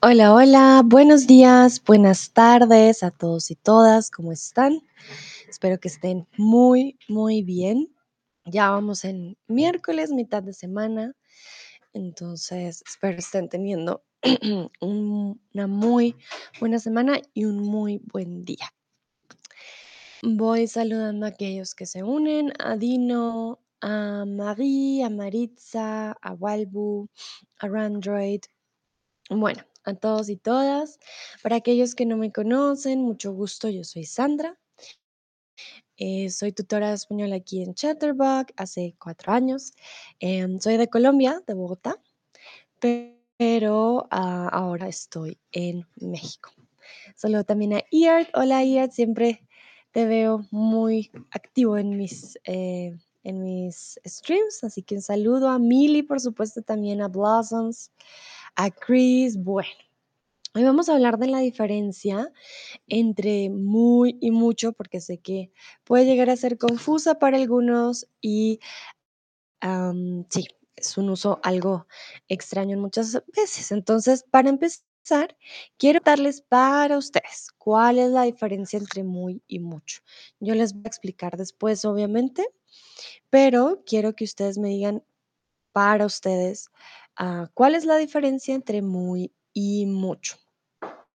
Hola, hola, buenos días, buenas tardes a todos y todas, ¿cómo están? Espero que estén muy, muy bien. Ya vamos en miércoles, mitad de semana, entonces espero estén teniendo una muy buena semana y un muy buen día. Voy saludando a aquellos que se unen, a Dino, a Marie, a Maritza, a Walbu, a Randroid. Bueno, a todos y todas. Para aquellos que no me conocen, mucho gusto, yo soy Sandra. Eh, soy tutora de español aquí en Chatterbox hace cuatro años. Em, soy de Colombia, de Bogotá, pero ah, ahora estoy en México. Saludo también a Iart. Hola Iart, siempre te veo muy activo en mis, eh, en mis streams, así que un saludo a Milly, por supuesto, también a Blossoms, a Chris. Bueno, hoy vamos a hablar de la diferencia entre muy y mucho, porque sé que puede llegar a ser confusa para algunos y sí, es un uso algo extraño en muchas veces. Entonces, para empezar, quiero darles para ustedes cuál es la diferencia entre muy y mucho. Yo les voy a explicar después, obviamente, pero quiero que ustedes me digan para ustedes ah, cuál es la diferencia entre muy y mucho.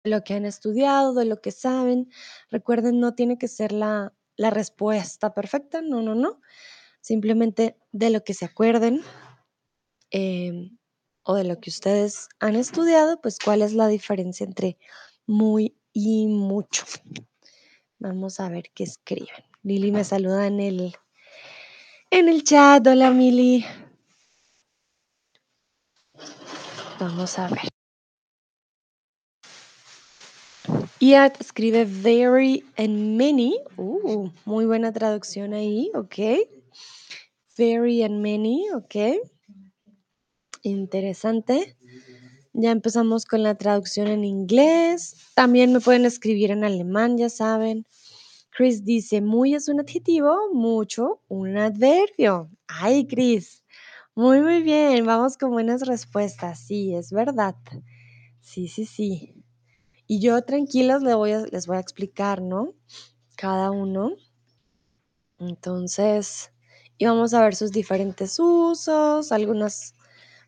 Lo que han estudiado, de lo que saben. Recuerden, no tiene que ser la, la respuesta perfecta, no, no, no. Simplemente de lo que se acuerden em, de lo que ustedes han estudiado, pues cuál es la diferencia entre muy y mucho. Vamos a ver qué escriben. Lili me saluda en el, en el chat. Hola, Mili. Vamos a ver. Iat escribe very and many. Uh, muy buena traducción ahí, ok. Very and many, ok. Interesante. Ya empezamos con la traducción en inglés. También me pueden escribir en alemán, ya saben. Chris dice, muy es un adjetivo, mucho un adverbio. Ay, Chris. Muy, muy bien. Vamos con buenas respuestas. Sí, es verdad. Sí, sí, sí. Y yo tranquilos les voy a, les voy a explicar, ¿no? Cada uno. Entonces, y vamos a ver sus diferentes usos, algunas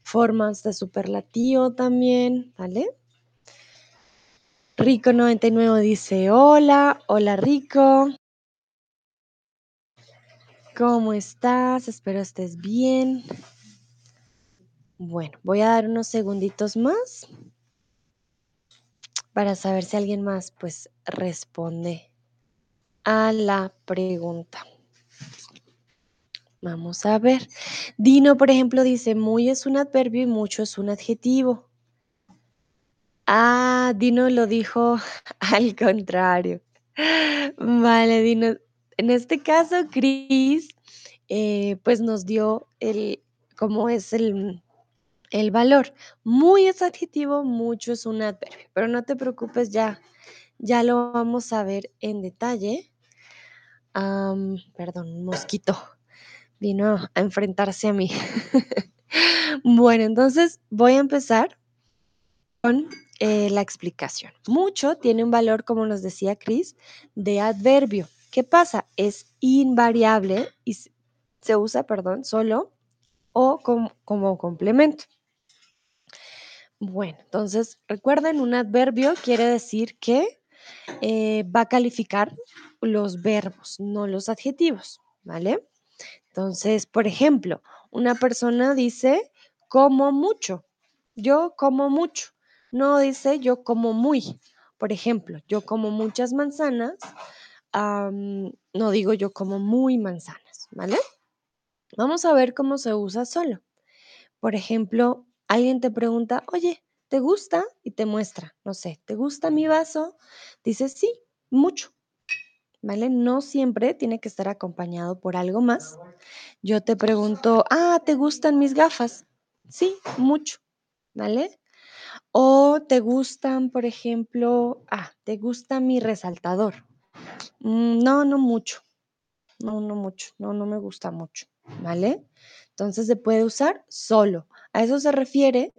formas de superlativo también, ¿vale? Rico99 dice, hola, hola Rico. ¿Cómo estás? Espero estés bien. Bueno, voy a dar unos segunditos más para saber si alguien más pues responde a la pregunta. Vamos a ver. Dino, por ejemplo, dice, muy es un adverbio y mucho es un adjetivo. Ah, Dino lo dijo al contrario. Vale, Dino. En este caso, Cris, eh, pues nos dio el, cómo es el, el valor. Muy es adjetivo, mucho es un adverbio. Pero no te preocupes, ya, ya lo vamos a ver en detalle. perdón, mosquito vino a enfrentarse a mí. bueno, entonces voy a empezar con eh, la explicación. Mucho tiene un valor, como nos decía Cris, de adverbio. ¿Qué pasa? Es invariable y se usa, perdón, solo o como complemento. Bueno, entonces recuerden, un adverbio quiere decir que eh, va a calificar los verbos, no los adjetivos, ¿vale? Entonces, por ejemplo, una persona dice como mucho. Yo como mucho. No dice yo como muy. Por ejemplo, yo como muchas manzanas. no digo yo como muy manzanas, ¿vale? Vamos a ver cómo se usa solo. Por ejemplo, alguien te pregunta, oye, ¿te gusta? Y te muestra, no sé, ¿te gusta mi vaso? Dices, sí, mucho. ¿Vale? No siempre tiene que estar acompañado por algo más. Yo te pregunto, ah, ¿te gustan mis gafas? Sí, mucho. ¿Vale? O te gustan, por ejemplo, ah, ¿te gusta mi resaltador? Mm, no, no mucho. no, no mucho, no, no me gusta mucho, ¿vale? Entonces se puede usar solo. A eso se refiere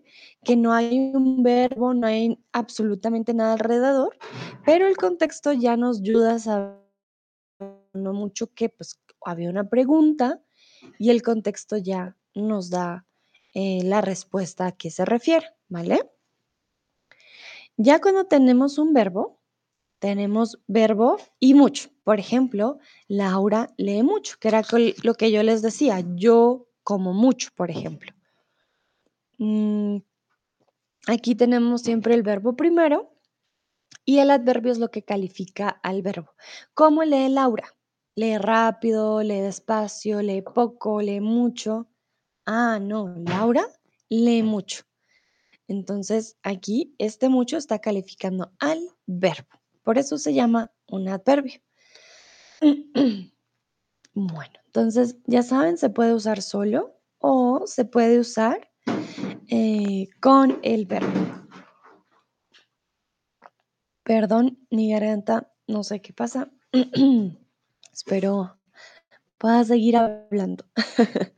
que no hay un verbo, no hay absolutamente nada alrededor, pero el contexto ya nos ayuda a saber no mucho que pues había una pregunta y el contexto ya nos da eh, la respuesta a qué se refiere, ¿vale? Ya cuando tenemos un verbo, tenemos verbo y mucho. Por ejemplo, Laura lee mucho, que era lo que yo les decía, yo como mucho, por ejemplo. Mm, aquí tenemos siempre el verbo primero y el adverbio es lo que califica al verbo. ¿Cómo lee Laura? ¿Lee rápido, lee despacio, lee poco, lee mucho? Ah, no, Laura lee mucho. Entonces aquí este mucho está calificando al verbo. Por eso se llama un adverbio. Bueno, entonces ya saben, se puede usar solo o se puede usar eh, con el verbo. Perdón, mi garganta, no sé qué pasa. Espero pueda seguir hablando.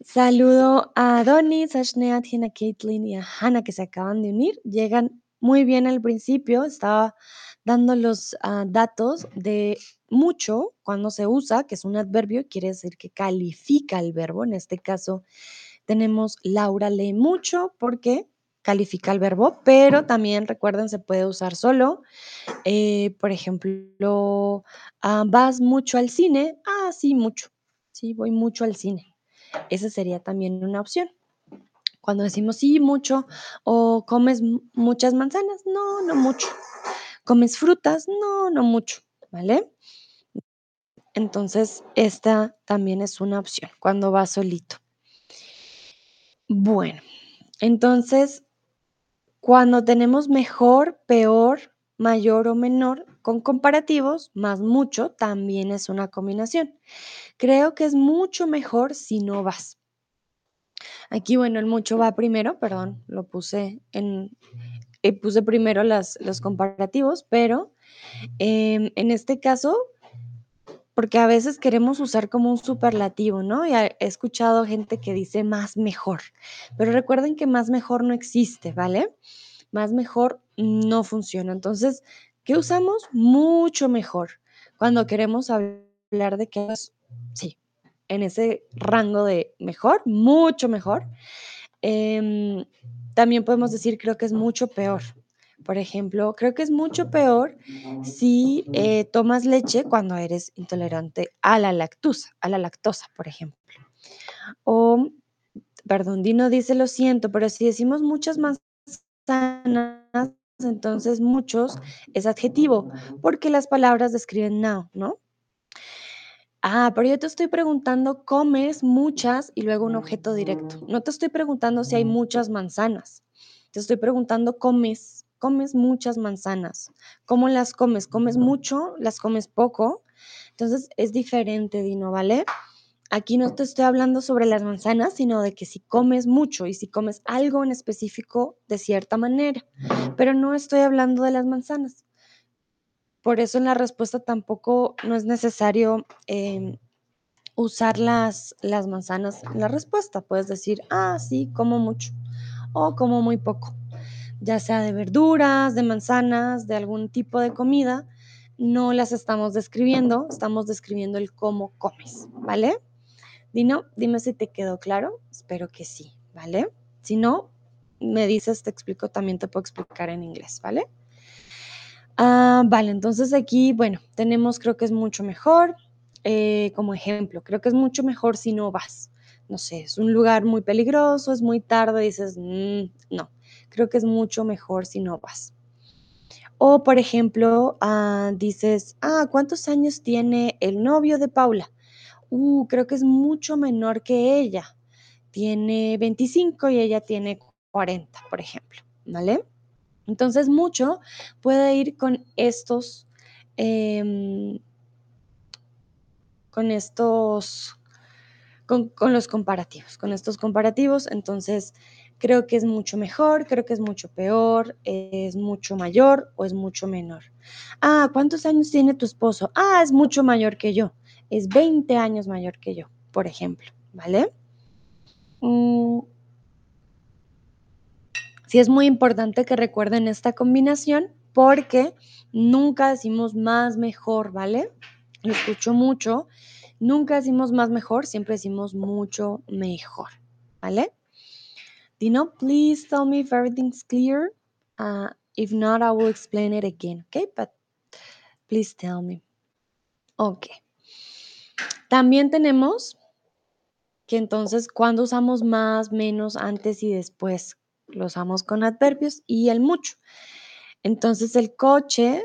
Saludo a Donis, a Shneat, a Caitlin y a Hannah que se acaban de unir. Llegan muy bien al principio. Estaba dando los ah, datos de mucho cuando se usa, que es un adverbio, quiere decir que califica el verbo. En este caso tenemos Laura lee mucho porque califica el verbo, pero también recuerden se puede usar solo. Eh, por ejemplo, ah, ¿vas mucho al cine? Ah, sí, mucho. Sí, voy mucho al cine. Esa sería también una opción. Cuando decimos sí, mucho, o comes muchas manzanas, no, no mucho. ¿Comes frutas? No, no mucho, ¿vale? Entonces, esta también es una opción cuando vas solito. Bueno, entonces, cuando tenemos mejor, peor, mayor o menor, con comparativos, más mucho, también es una combinación. Creo que es mucho mejor si no vas. Aquí, bueno, el mucho va primero, perdón, lo puse en, eh, puse primero las, los comparativos, pero em, en este caso, porque a veces queremos usar como un superlativo, ¿no? Y he escuchado gente que dice más mejor, pero recuerden que más mejor no existe, ¿vale? Más mejor no funciona. Entonces, ¿qué usamos? Mucho mejor. Cuando queremos hablar de que es, sí, en ese rango de mejor, mucho mejor. Em, también podemos decir, creo que es mucho peor. Por ejemplo, creo que es mucho peor si eh, tomas leche cuando eres intolerante a la lactosa, a la lactosa, por ejemplo. O, perdón, Dino dice, lo siento, pero si decimos muchas manzanas, entonces muchos es adjetivo, porque las palabras describen now, ¿no? Ah, pero yo te estoy preguntando, ¿comes muchas? Y luego un objeto directo. No te estoy preguntando si hay muchas manzanas. Te estoy preguntando, ¿comes? ¿Comes muchas manzanas? ¿Cómo las comes? ¿Comes mucho? ¿Las comes poco? Entonces es diferente, Dino, ¿vale? Aquí no te estoy hablando sobre las manzanas, sino de que si comes mucho y si comes algo en específico de cierta manera. Pero no estoy hablando de las manzanas. Por eso en la respuesta tampoco no es necesario em, usar las, las manzanas en la respuesta. Puedes decir, ah, sí, como mucho o como muy poco, ya sea de verduras, de manzanas, de algún tipo de comida. No las estamos describiendo, estamos describiendo el cómo comes, ¿vale? Dino, dime si te quedó claro. Espero que sí, ¿vale? Si no, me dices, te explico, también te puedo explicar en inglés, ¿vale? Ah, vale, entonces aquí, bueno, tenemos, creo que es mucho mejor, eh, como ejemplo, creo que es mucho mejor si no vas. No sé, es un lugar muy peligroso, es muy tarde, dices, mm, no, creo que es mucho mejor si no vas. O, por ejemplo, ah, dices, ah, ¿cuántos años tiene el novio de Paula? Uh, creo que es mucho menor que ella. Tiene 25 y ella tiene 40, por ejemplo, ¿vale? Entonces, mucho puede ir con estos, em, con estos, con, los comparativos, con estos comparativos. Entonces, creo que es mucho mejor, creo que es mucho peor, es mucho mayor o es mucho menor. Ah, ¿cuántos años tiene tu esposo? Ah, es mucho mayor que yo. es 20 años mayor que yo, por ejemplo, ¿vale? Mm, sí es muy importante que recuerden esta combinación porque nunca decimos más mejor, ¿vale? Lo escucho mucho. Nunca decimos más mejor, siempre decimos mucho mejor, ¿vale? Dino, please tell me if everything's clear. Uh, if not, I will explain it again, okay? But please tell me. Ok. También tenemos que entonces cuando usamos más, menos, antes y después, lo usamos con adverbios y el mucho. Entonces el coche,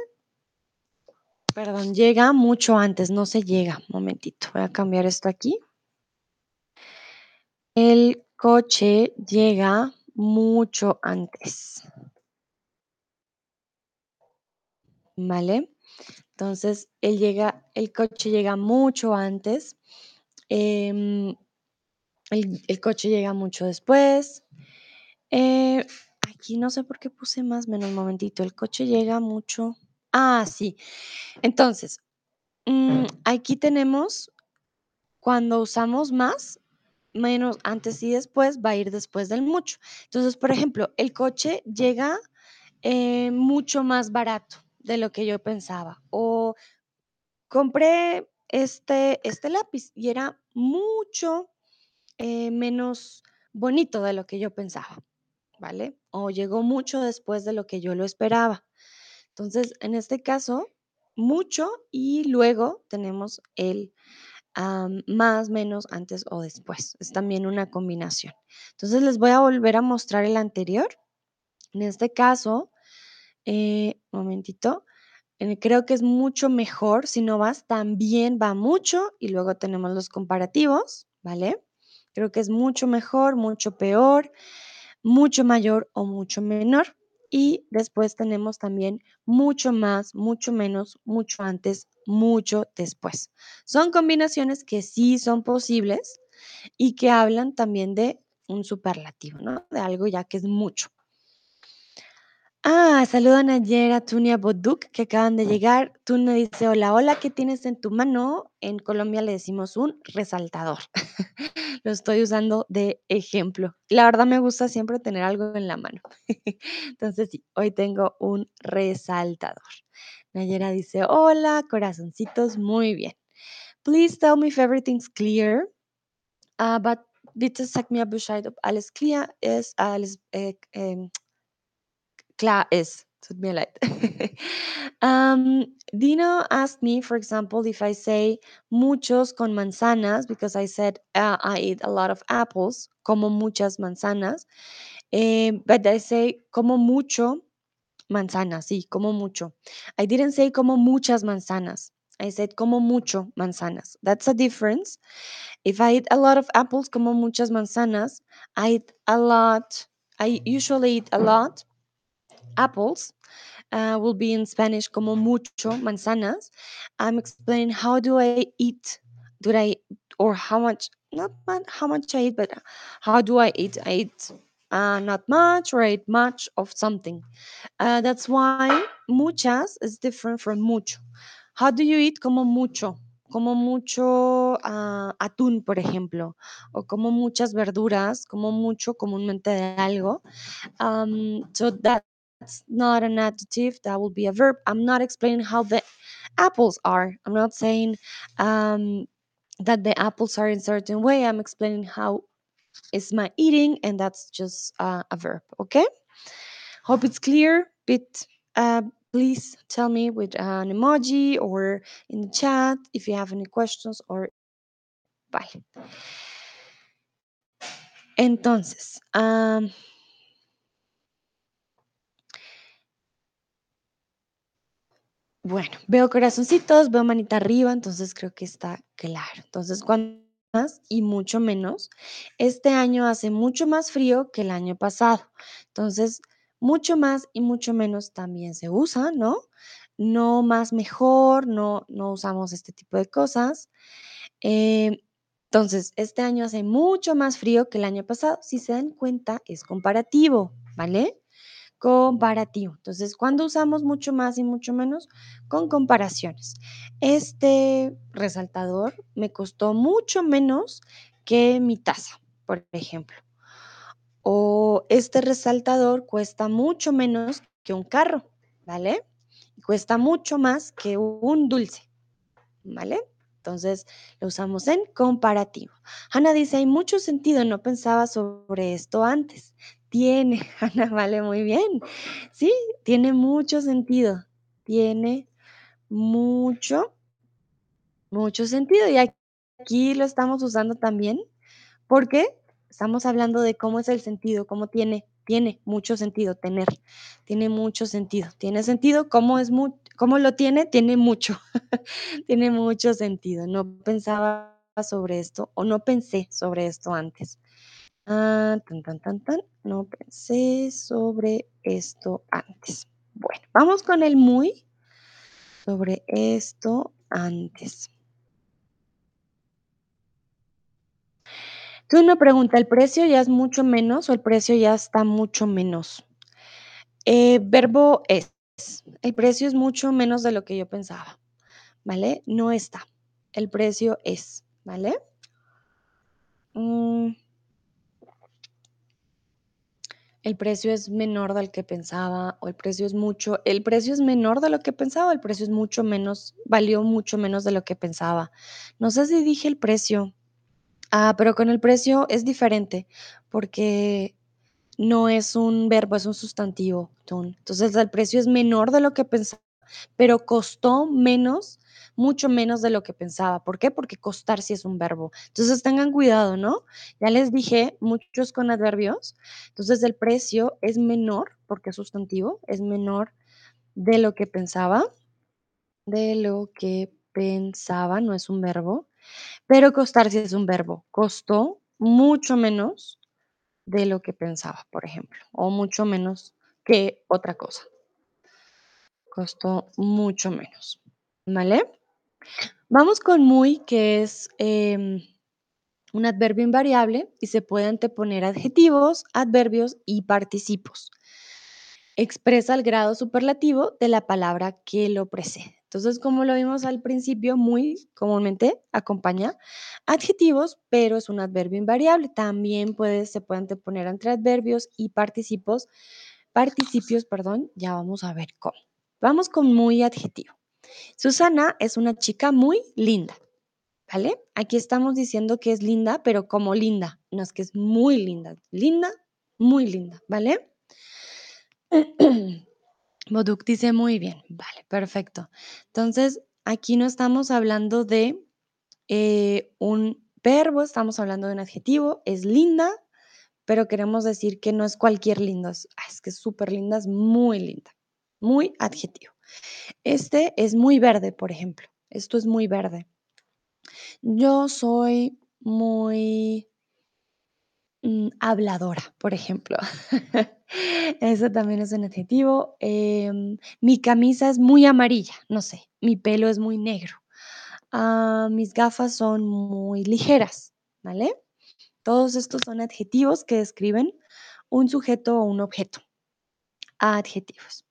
perdón, llega mucho antes, no se llega. Momentito, voy a cambiar esto aquí. El coche llega mucho antes. ¿Vale? Entonces, él llega, el coche llega mucho antes. em, el, coche llega mucho después. Eh, aquí no sé por qué puse más menos un momentito. El coche llega mucho. Ah, sí. Entonces, mm, aquí tenemos cuando usamos más, menos antes y después, va a ir después del mucho. Entonces, por ejemplo, el coche llega eh, mucho más barato de lo que yo pensaba. O compré este, este lápiz y era mucho eh, menos bonito de lo que yo pensaba, ¿vale? O llegó mucho después de lo que yo lo esperaba. Entonces, en este caso, mucho y luego tenemos el am, más, menos, antes o después. Es también una combinación. Entonces, les voy a volver a mostrar el anterior. En este caso, eh, momentito. Eh, creo que es mucho mejor, si no vas, también va mucho y luego tenemos los comparativos, ¿vale? Creo que es mucho mejor, mucho peor, mucho mayor o mucho menor. Y después tenemos también mucho más, mucho menos, mucho antes, mucho después. Son combinaciones que sí son posibles y que hablan también de un superlativo, ¿no? De algo ya que es mucho. Ah, saludan ayer a Tunia Boduk que acaban de llegar. Tunia dice, hola, hola, ¿qué tienes en tu mano? En Colombia le decimos un resaltador. Lo estoy usando de ejemplo. La verdad me gusta siempre tener algo en la mano. Entonces sí, hoy tengo un resaltador. Nayera dice, hola, corazoncitos, muy bien. Please tell me if everything's clear. Uh, but bitte sag mir Bescheid, ob alles clear ist, alles äh, ähm, klar ist. Tut mir leid. um, Dino asked me, for example, if I say muchos con manzanas, because I said uh, I eat a lot of apples, como muchas manzanas. Eh, but I say como mucho manzanas, sí, como mucho. I didn't say como muchas manzanas. I said como mucho manzanas. That's a difference. If I eat a lot of apples, como muchas manzanas, I eat a lot. I usually eat a lot apples uh, will be in Spanish como mucho manzanas. I'm explaining how do I eat? Do I or how much? Not how much I eat, but how do I eat? I eat uh, not much or I eat much of something. Uh, that's why muchas is different from mucho. How do you eat como mucho? Como mucho ah, atún, por ejemplo, o como muchas verduras, como mucho comúnmente de algo. Um, so that that's not an adjective that will be a verb. I'm not explaining how the apples are. I'm not saying um, that the apples are in certain way. I'm explaining how is my eating and that's just uh, a verb okay? Hope it's clear. But uh, please tell me with an emoji or in the chat if you have any questions or bye. Entonces um, Bueno, veo corazoncitos, veo manita arriba, entonces creo que está claro. Entonces, cuando más y mucho menos, este año hace mucho más frío que el año pasado. Entonces, mucho más y mucho menos también se usa, ¿no? No más mejor, no, no usamos este tipo de cosas. Eh, entonces, este año hace mucho más frío que el año pasado. Si se dan cuenta, es comparativo, ¿vale? Comparativo. Entonces, ¿cuándo usamos mucho más y mucho menos? Con comparaciones. Este resaltador me costó mucho menos que mi taza, por ejemplo. O este resaltador cuesta mucho menos que un carro, ¿vale? Cuesta mucho más que un dulce, ¿vale? Entonces lo usamos en comparativo. Hanna dice, hay mucho sentido, no pensaba sobre esto antes. Tiene, Hanna, vale, muy bien. Sí, tiene mucho sentido. Tiene mucho, mucho sentido. Y aquí lo estamos usando también porque estamos hablando de cómo es el sentido, cómo tiene, tiene mucho sentido tener, tiene mucho sentido, tiene sentido, cómo es cómo lo tiene, tiene mucho, tiene mucho sentido. No pensaba sobre esto o no pensé sobre esto antes. Ah, tan, tan, tan, tan, no pensé sobre esto antes. Bueno, vamos con el muy sobre esto antes. Tú me pregunta, ¿el precio ya es mucho menos o el precio ya está mucho menos? Eh, verbo es. El precio es mucho menos de lo que yo pensaba, ¿vale? No está. El precio es, ¿vale? Mm. El precio es menor del que pensaba o el precio es mucho, el precio es menor de lo que pensaba, el precio es mucho menos, valió mucho menos de lo que pensaba. No sé si dije el precio, Ah, pero con el precio es diferente, porque no es un verbo, es un sustantivo, Entonces, el precio es menor de lo que pensaba, pero costó menos, mucho menos de lo que pensaba. ¿Por qué? Porque costar sí es un verbo. Entonces, tengan cuidado, ¿no? Ya les dije, muchos con adverbios. Entonces, el precio es menor, porque es sustantivo, es menor de lo que pensaba, de lo que pensaba, no es un verbo. Pero costar sí es un verbo. Costó mucho menos de lo que pensaba, por ejemplo, o mucho menos que otra cosa. Costó mucho menos, ¿vale? Vamos con muy, que es em, un adverbio invariable y se puede anteponer adjetivos, adverbios y participos. Expresa el grado superlativo de la palabra que lo precede. Entonces, como lo vimos al principio, muy comúnmente acompaña adjetivos, pero es un adverbio invariable. También puede, se pueden poner entre adverbios y participos, participios, perdón, ya vamos a ver cómo. Vamos con muy adjetivo. Susana es una chica muy linda, ¿vale? Aquí estamos diciendo que es linda, pero como linda, no es que es muy linda, linda, muy linda, ¿vale? Boduk dice muy bien, vale, perfecto. Entonces, aquí no estamos hablando de eh, un verbo, estamos hablando de un adjetivo, es linda, pero queremos decir que no es cualquier lindo, es, es que es súper linda, es muy linda, muy adjetivo. Este es muy verde, por ejemplo, esto es muy verde. Yo soy muy Mm, habladora, por ejemplo. Eso también es un adjetivo. Em, mi camisa es muy amarilla, no sé, mi pelo es muy negro. Ah, mis gafas son muy ligeras, ¿vale? Todos estos son adjetivos que describen un sujeto o un objeto. Adjetivos.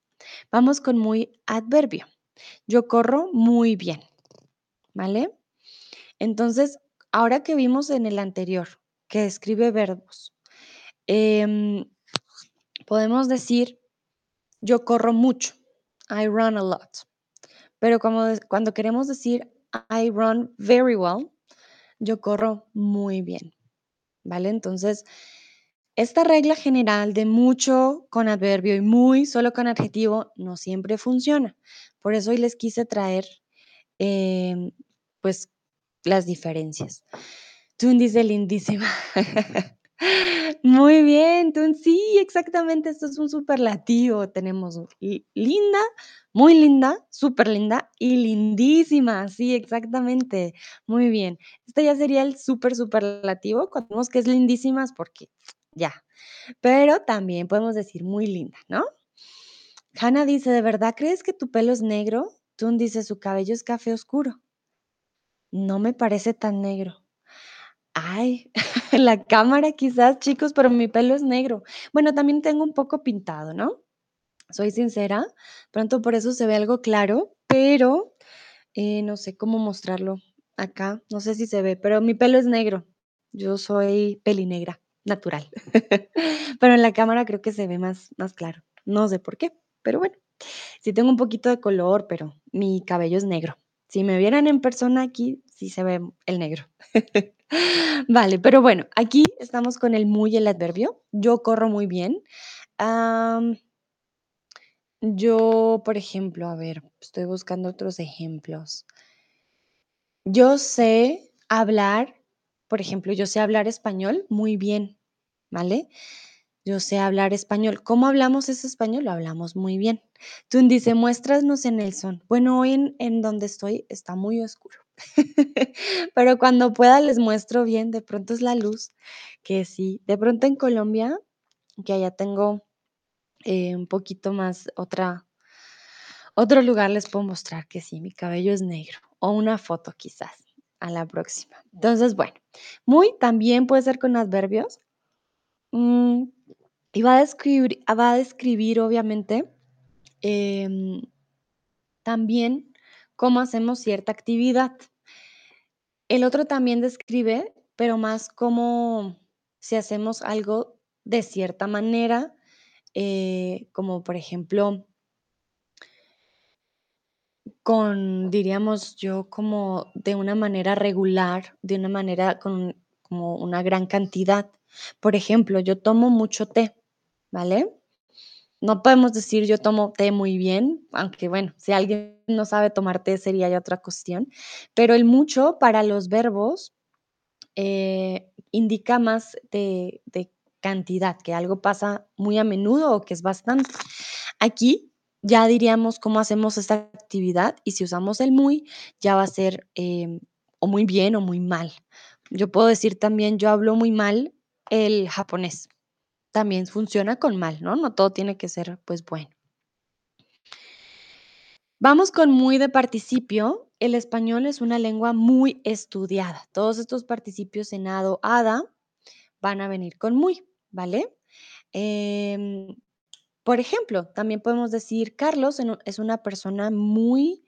Vamos con muy adverbio. Yo corro muy bien, ¿vale? Entonces, ahora que vimos en el anterior, que escribe verbos. Em, podemos decir, yo corro mucho, I run a lot. Pero cuando queremos decir, I run very well, yo corro muy bien. ¿Vale? Entonces, esta regla general de mucho con adverbio y muy solo con adjetivo no siempre funciona. Por eso hoy les quise traer, em, pues, las diferencias. Tun dice lindísima. Muy bien, Tun. Sí, exactamente. Esto es un superlativo. Tenemos linda, muy linda, súper linda y lindísima. Sí, exactamente. Muy bien. Este ya sería el súper superlativo. Cuando vemos que es lindísima es porque ya. Pero también podemos decir muy linda, ¿no? Hannah dice, ¿de verdad crees que tu pelo es negro? Tun dice, su cabello es café oscuro. No me parece tan negro. Ay, la cámara quizás, chicos, pero mi pelo es negro. Bueno, también tengo un poco pintado, ¿no? Soy sincera, pronto por eso se ve algo claro, pero, eh, no sé cómo mostrarlo acá, no sé si se ve, pero mi pelo es negro. Yo soy pelinegra, natural. Pero en la cámara creo que se ve más más claro. No sé por qué, pero bueno, sí tengo un poquito de color, pero mi cabello es negro. Si me vieran en persona aquí, sí se ve el negro. Vale, pero bueno, aquí estamos con el muy y el adverbio. Yo corro muy bien. Yo, por ejemplo, a ver, estoy buscando otros ejemplos. Yo sé hablar, por ejemplo, yo sé hablar español muy bien, ¿vale? Yo sé hablar español. ¿Cómo hablamos ese español? Lo hablamos muy bien. Tun dice: "Muéstranos en el sol". Bueno, hoy en en donde estoy está muy oscuro, pero cuando pueda les muestro bien, de pronto es la luz, que sí. De pronto en Colombia, que allá tengo, eh, un poquito más otra otro lugar, les puedo mostrar que sí, mi cabello es negro, o una foto quizás, a la próxima. Entonces, bueno, muy también puede ser con adverbios. Mm, y va a describir va a describir, obviamente, em, también cómo hacemos cierta actividad. El otro también describe, pero más como si hacemos algo de cierta manera, eh, como por ejemplo con, diríamos yo, como de una manera regular, de una manera con como una gran cantidad. Por ejemplo, yo tomo mucho té, ¿vale? No podemos decir yo tomo té muy bien, aunque bueno, si alguien no sabe tomar té sería ya otra cuestión, pero el mucho para los verbos, eh, indica más de de cantidad, que algo pasa muy a menudo o que es bastante. Aquí ya diríamos cómo hacemos esta actividad y si usamos el muy, ya va a ser, em, o muy bien o muy mal. Yo puedo decir también: "Yo hablo muy mal el japonés". También funciona con mal, ¿no? No todo tiene que ser, pues, bueno. Vamos con muy de participio. El español es una lengua muy estudiada. Todos estos participios en ado, ada, van a venir con muy, ¿vale? Em, por ejemplo, también podemos decir: "Carlos es una persona muy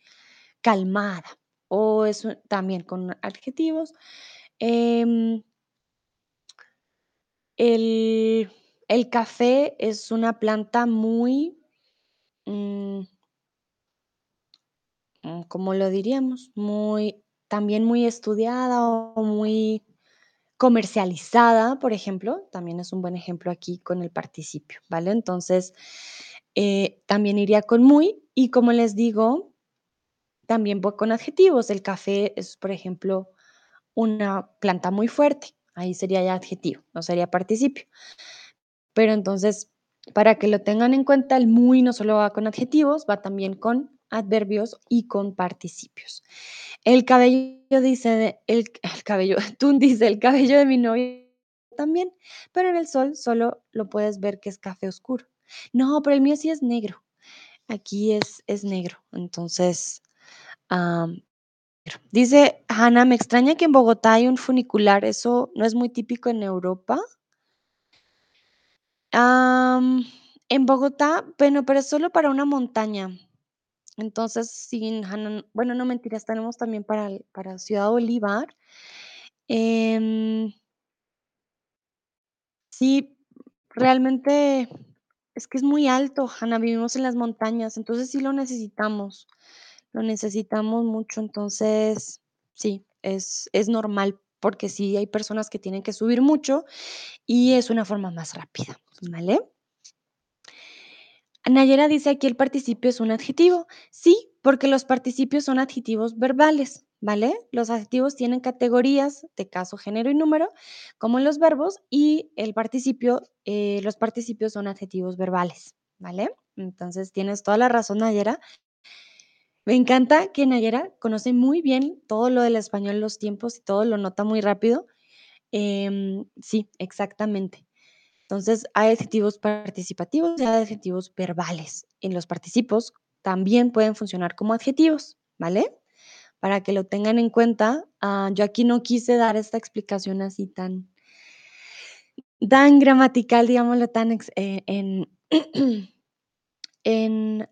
calmada", o es también con adjetivos, em "el café es una planta muy", mm mm, ¿cómo lo diríamos? Muy también muy estudiada o muy comercializada, por ejemplo, también es un buen ejemplo aquí con el participio, ¿vale? Entonces, eh, también iría con muy, y como les digo, también voy con adjetivos. El café es, por ejemplo, una planta muy fuerte, ahí sería ya adjetivo, no sería participio. Pero entonces, para que lo tengan en cuenta, el muy no solo va con adjetivos, va también con adverbios y con participios. El cabello dice el el cabello, Tun dice: "El cabello de mi novio también, pero en el sol solo lo puedes ver que es café oscuro". No, pero el mío sí es negro. Aquí es es negro. Entonces, dice Hannah: "Me extraña que en Bogotá hay un funicular, ¿eso no es muy típico en Europa?". En Bogotá, bueno, pero es solo para una montaña. Entonces, sí, Hannah, bueno, no mentiras, tenemos también para para Ciudad Bolívar. Em Sí, realmente es que es muy alto, Hannah, vivimos en las montañas, entonces sí lo necesitamos, lo necesitamos mucho. Entonces, sí, es es normal, porque sí hay personas que tienen que subir mucho y es una forma más rápida, ¿vale? Nayera dice: "Aquí el participio es un adjetivo". Sí, porque los participios son adjetivos verbales, ¿vale? Los adjetivos tienen categorías de caso, género y número, como los verbos, y el participio, eh, los participios son adjetivos verbales, ¿vale? Entonces, tienes toda la razón, Nayera. Me encanta que Nayera conoce muy bien todo lo del español, los tiempos y todo, lo nota muy rápido. Em, sí, exactamente. Entonces, hay adjetivos participativos y hay adjetivos verbales. En los participos también pueden funcionar como adjetivos, ¿vale? Para que lo tengan en cuenta. Ah, yo aquí no quise dar esta explicación así tan tan gramatical, digámoslo, tan ex eh, en en,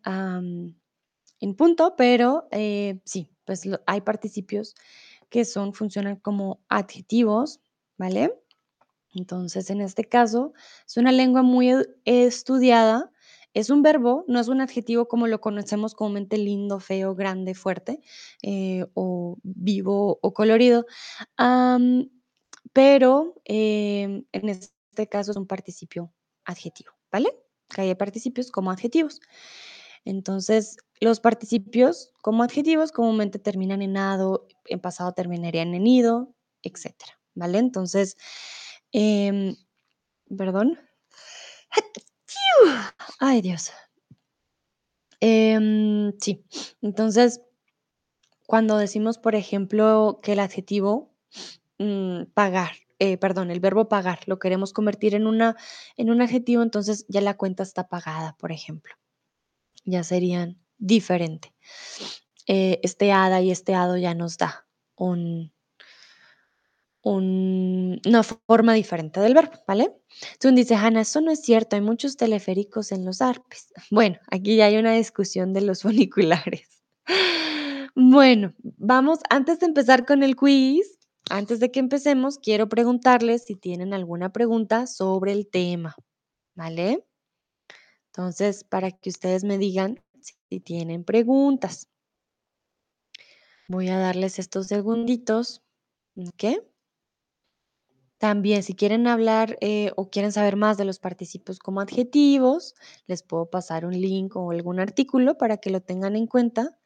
en punto, pero, eh, sí, pues, hay participios que son funcionan como adjetivos, ¿vale? Entonces, en este caso, es una lengua muy estudiada, es un verbo, no es un adjetivo como lo conocemos comúnmente, lindo, feo, grande, fuerte, eh, o vivo o colorido, pero, em, en este caso es un participio adjetivo, ¿vale? Que participios como adjetivos. Entonces, los participios como adjetivos comúnmente terminan en ado, en pasado terminarían en ido, etcétera, ¿vale? Entonces, em, perdón. Ay, Dios. Em, sí, entonces, cuando decimos, por ejemplo, que el adjetivo, mm, pagar, eh, perdón, el verbo pagar lo queremos convertir en una en un adjetivo, entonces ya la cuenta está pagada, por ejemplo. Ya serían diferente. Eh, este hada y este hado ya nos da un un una forma diferente del verbo, ¿vale? Entonces dice: "Hannah, eso no es cierto, hay muchos teleféricos en los Alpes". Bueno, aquí ya hay una discusión de los funiculares. Bueno, vamos antes de empezar con el quiz, antes de que empecemos, quiero preguntarles si tienen alguna pregunta sobre el tema, ¿vale? Entonces, para que ustedes me digan si tienen preguntas. Voy a darles estos segunditos, ¿okey? También, si quieren hablar, eh, o quieren saber más de los participios como adjetivos, les puedo pasar un link o algún artículo para que lo tengan en cuenta.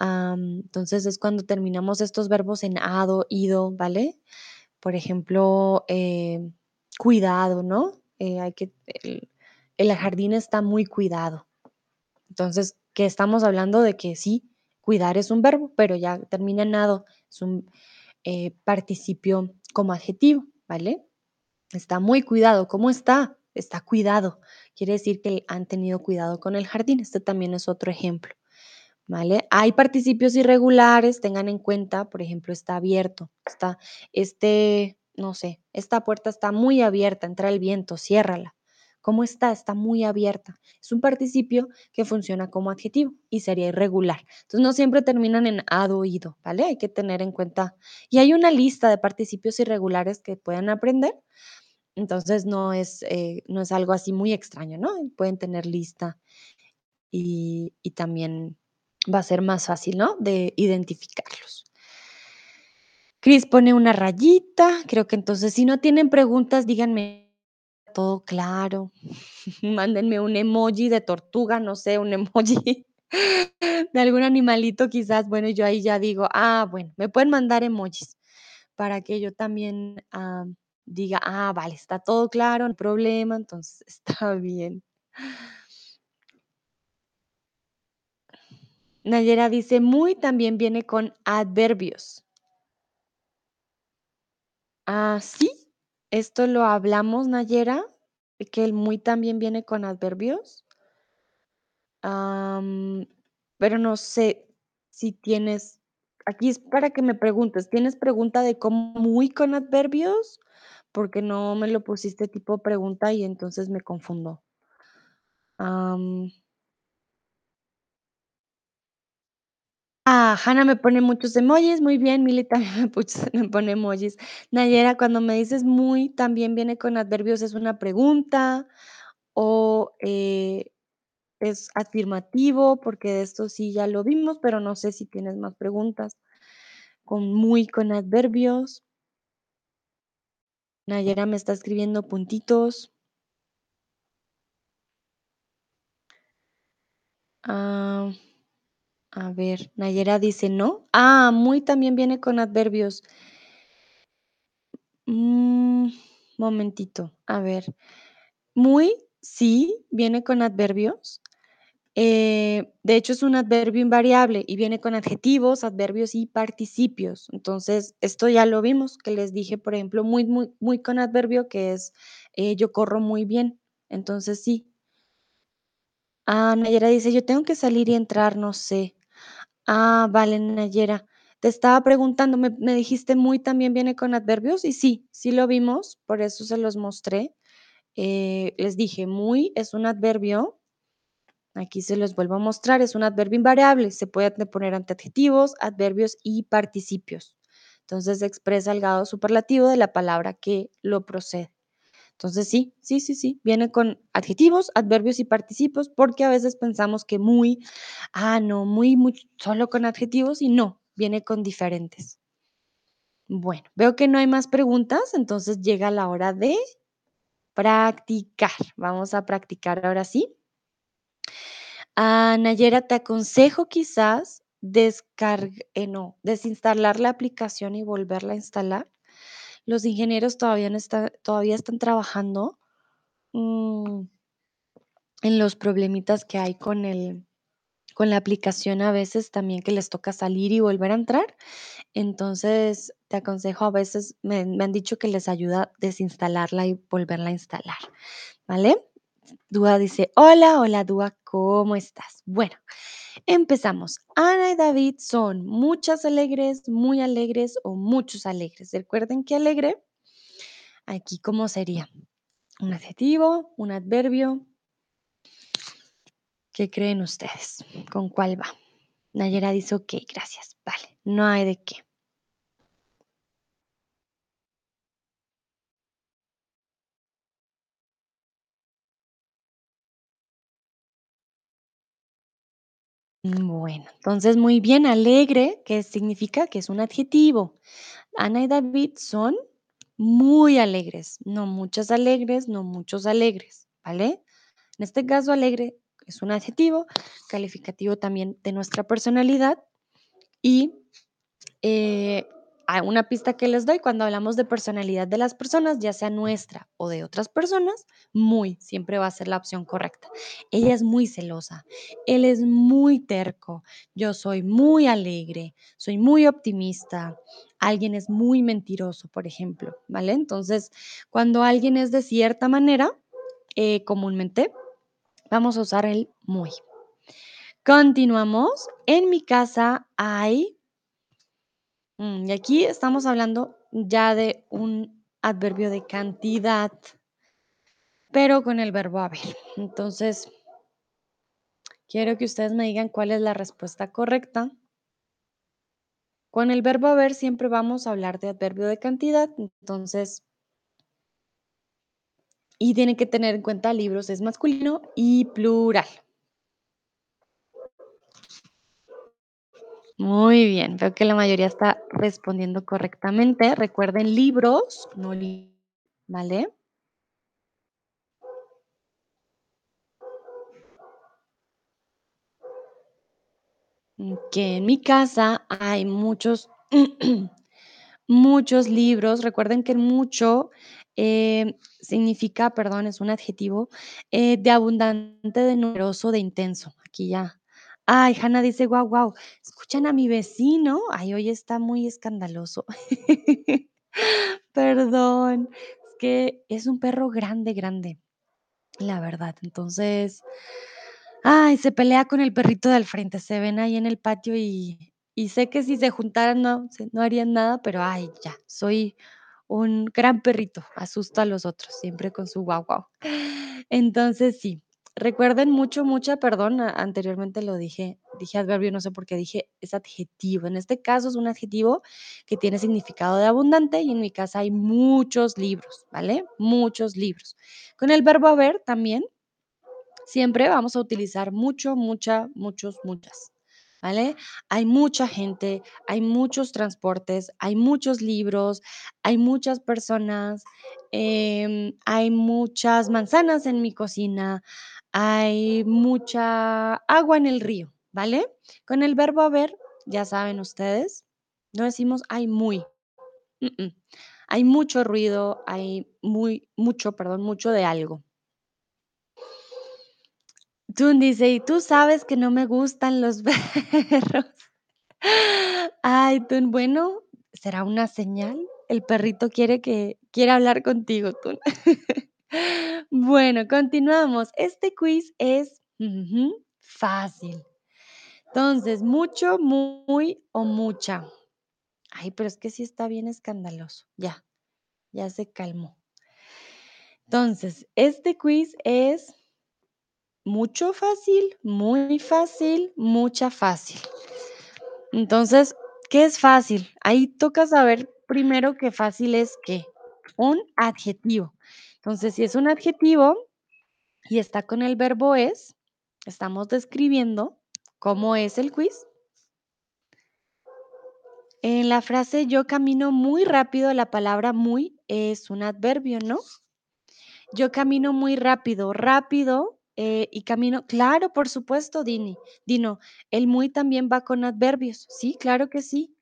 Entonces, es cuando terminamos estos verbos en ado, ido, ¿vale? Por ejemplo, em, cuidado, ¿no? Eh, hay que el el jardín está muy cuidado. Entonces, ¿qué estamos hablando? De que sí, cuidar es un verbo, pero ya termina en ado, es un, eh, participio como adjetivo, ¿vale? Está muy cuidado, ¿cómo está? Está cuidado. Quiere decir que han tenido cuidado con el jardín. Este también es otro ejemplo, ¿vale? Hay participios irregulares, tengan en cuenta, por ejemplo, está abierto, está, este, no sé, esta puerta está muy abierta, entra el viento, ciérrala. ¿Cómo está? Está muy abierta. Es un participio que funciona como adjetivo y sería irregular. Entonces, no siempre terminan en ado, ido, ¿vale? Hay que tener en cuenta y hay una lista de participios irregulares que pueden aprender. Entonces, no es, eh, no es algo así muy extraño, ¿no? Pueden tener lista y y también va a ser más fácil, ¿no? De identificarlos. Cris pone una rayita, creo que entonces, si no tienen preguntas, díganme todo claro. Mándenme un emoji de tortuga, no sé, un emoji de algún animalito, quizás, bueno, yo ahí ya digo: "Ah, bueno", me pueden mandar emojis para que yo también, am, diga: "Ah, vale, está todo claro, no hay problema, entonces está bien". Nayera dice: "Muy también viene con adverbios". Ah, ¿sí? ¿Esto lo hablamos, Nayera? ¿Que el muy también viene con adverbios? Am, pero no sé si tienes aquí es para que me preguntes, ¿tienes pregunta de cómo muy con adverbios? Porque no me lo pusiste tipo pregunta y entonces me confundo. Ah, Hannah me pone muchos emojis, muy bien, Mili también me me pone emojis. Nayera, cuando me dices muy también viene con adverbios, ¿es una pregunta o, eh, es afirmativo? Porque de esto sí ya lo vimos, pero no sé si tienes más preguntas. Con muy con adverbios. Nayera me está escribiendo puntitos. Ah, a ver, Nayera dice: "¿No?". Ah, muy también viene con adverbios. Mm, momentito, a ver. Muy, sí, viene con adverbios. Eh, de hecho, es un adverbio invariable y viene con adjetivos, adverbios y participios. Entonces, esto ya lo vimos, que les dije, por ejemplo, muy muy muy con adverbio, que es, eh, yo corro muy bien. Entonces, sí. Ah, Nayera dice: "Yo tengo que salir y entrar, no sé". Ah, vale, Nayera. Te estaba preguntando, me dijiste: "Muy también viene con adverbios", y sí, sí lo vimos, por eso se los mostré. Eh, les dije: "Muy es un adverbio" Aquí se los vuelvo a mostrar, es un adverbio invariable, se puede poner ante adjetivos, adverbios y participios. Entonces expresa el grado superlativo de la palabra que lo procede. Entonces sí, sí, sí, sí, viene con adjetivos, adverbios y participios, porque a veces pensamos que muy, ah, no, muy, muy, solo con adjetivos y no, viene con diferentes. Bueno, veo que no hay más preguntas, entonces llega la hora de practicar. Vamos a practicar ahora sí. Ah, Nayera, te aconsejo quizás descarg eh, no, desinstalar la aplicación y volverla a instalar. Los ingenieros todavía no todavía están trabajando, mm, en los problemitas que hay con el con la aplicación a veces también que les toca salir y volver a entrar. Entonces, te aconsejo, a veces me me han dicho que les ayuda desinstalarla y volverla a instalar, ¿vale? Dúa dice: "Hola, hola, Dúa, ¿cómo estás?". Bueno, empezamos. Ana y David son muchas alegres, muy alegres o muchos alegres. Recuerden que alegre, aquí, ¿cómo sería? ¿Un adjetivo, un adverbio? ¿Qué creen ustedes? ¿Con cuál va? Nayera dice: "Okey, gracias". Vale, no hay de qué. Bueno, entonces muy bien, alegre, ¿qué significa? Que es un adjetivo. Ana y David son muy alegres, no muchas alegres, no muchos alegres, ¿vale? En este caso, alegre es un adjetivo calificativo también de nuestra personalidad y eh, una pista que les doy cuando hablamos de personalidad de las personas, ya sea nuestra o de otras personas, muy siempre va a ser la opción correcta. Ella es muy celosa, él es muy terco, yo soy muy alegre, soy muy optimista, alguien es muy mentiroso, por ejemplo, ¿vale? Entonces, cuando alguien es de cierta manera, eh, comúnmente vamos a usar el muy. Continuamos. En mi casa hay Mm, y aquí estamos hablando ya de un adverbio de cantidad, pero con el verbo haber. Entonces, quiero que ustedes me digan cuál es la respuesta correcta. Con el verbo haber siempre vamos a hablar de adverbio de cantidad, entonces y tienen que tener en cuenta libros es masculino y plural. Muy bien, veo que la mayoría está respondiendo correctamente. Recuerden libros, no li ¿vale? Que en mi casa hay muchos muchos libros. Recuerden que mucho, eh, significa, perdón, es un adjetivo, eh, de abundante, de numeroso, de intenso. Aquí ya. Ay, Hannah dice: "Guau, guau, ¿escuchan a mi vecino? Ay, hoy está muy escandaloso". Perdón, es que es un perro grande, grande, la verdad. Entonces, ay, se pelea con el perrito de al frente. Se ven ahí en el patio y y sé que si se juntaran no no harían nada, pero ay, ya, soy un gran perrito, asusto a los otros, siempre con su guau, guau. Entonces sí, recuerden mucho, mucha perdón, anteriormente lo dije, dije adverbio, no sé por qué dije, es adjetivo. En este caso es un adjetivo que tiene significado de abundante y en mi casa hay muchos libros, ¿vale? Muchos libros. Con el verbo haber también siempre vamos a utilizar mucho, mucha, muchos, muchas, ¿vale? Hay mucha gente, hay muchos transportes, hay muchos libros, hay muchas personas, em, hay muchas manzanas en mi cocina, hay mucha agua en el río, ¿vale? Con el verbo haber, ya saben ustedes, no decimos hay muy, hay mucho ruido, hay muy mucho, perdón, mucho de algo. Tun dice: "Y tú sabes que no me gustan los perros". Ay, Tun, bueno, ¿será una señal? El perrito quiere que quiere hablar contigo, Tun. Bueno, continuamos. Este quiz es, fácil. Entonces, mucho, muy o mucha. Ay, pero es que sí está bien escandaloso. Ya, ya se calmó. Entonces, este quiz es Mucho fácil, muy fácil, mucha fácil. Entonces, ¿qué es fácil? Ahí toca saber primero que fácil es ¿qué? Un adjetivo. Entonces, si es un adjetivo y está con el verbo es, estamos describiendo cómo es el quiz. En la frase yo camino muy rápido, la palabra muy es un adverbio, ¿no? Yo camino muy rápido, rápido eh, y camino, claro, por supuesto, Dini. Dino, el muy también va con adverbios. Sí, claro que sí.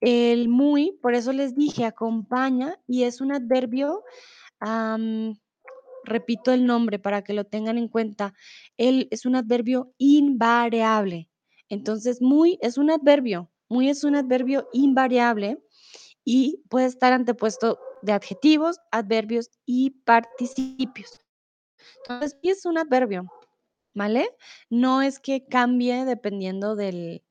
El muy, por eso les dije, acompaña y es un adverbio, repito el nombre para que lo tengan en cuenta. Él es un adverbio invariable. Entonces, muy es un adverbio, muy es un adverbio invariable y puede estar antepuesto de adjetivos, adverbios y participios. Entonces, es un adverbio, ¿vale? No es que cambie dependiendo del,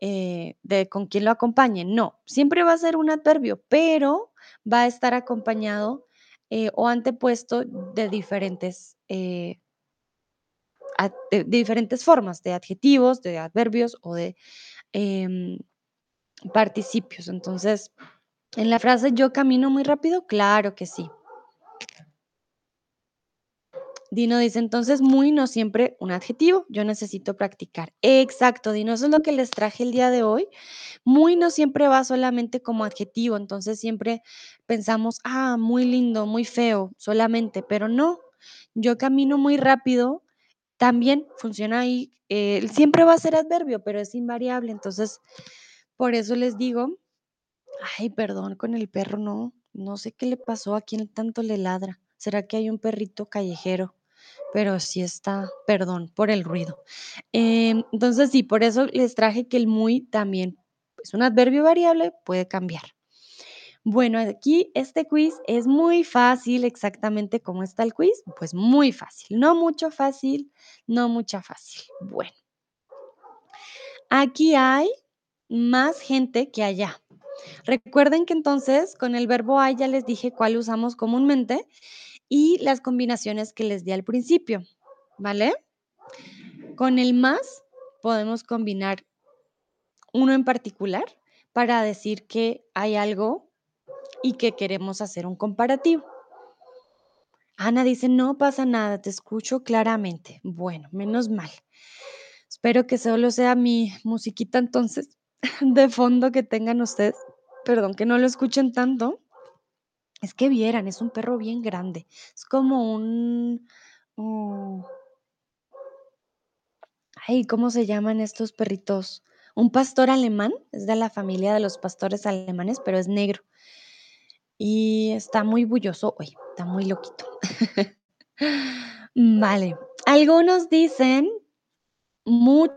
eh, de con quién lo acompañe. No, siempre va a ser un adverbio, pero va a estar acompañado eh, o antepuesto de diferentes, eh, de diferentes formas, de adjetivos, de adverbios o de em, participios. Entonces, en la frase yo camino muy rápido, claro que sí. Dino dice, entonces muy no siempre un adjetivo, yo necesito practicar. Exacto, Dino, eso es lo que les traje el día de hoy. Muy no siempre va solamente como adjetivo, entonces siempre pensamos, ah, muy lindo, muy feo, solamente, pero no, yo camino muy rápido, también funciona ahí, eh, siempre va a ser adverbio, pero es invariable, entonces por eso les digo, ay, perdón con el perro, no, no sé qué le pasó, a quién tanto le ladra. ¿Será que hay un perrito callejero? Pero sí está, perdón por el ruido. Em, entonces sí, por eso les traje que el muy también es un adverbio variable, puede cambiar. Bueno, aquí este quiz es muy fácil, exactamente como está el quiz, pues muy fácil, no mucho fácil, no mucha fácil. Bueno, aquí hay más gente que allá. Recuerden que entonces con el verbo hay ya les dije cuál usamos comúnmente y las combinaciones que les di al principio, ¿vale? Con el más podemos combinar uno en particular para decir que hay algo y que queremos hacer un comparativo. Ana dice, no pasa nada, te escucho claramente. Bueno, menos mal. Espero que solo sea mi musiquita entonces de fondo que tengan ustedes. Perdón, que no lo escuchen tanto. Es que vieran, es un perro bien grande. Es como un... mm, Ay, ¿cómo se llaman estos perritos? Un pastor alemán, es de la familia de los pastores alemanes, pero es negro y está muy bulloso hoy, está muy loquito. Vale, algunos dicen mucha,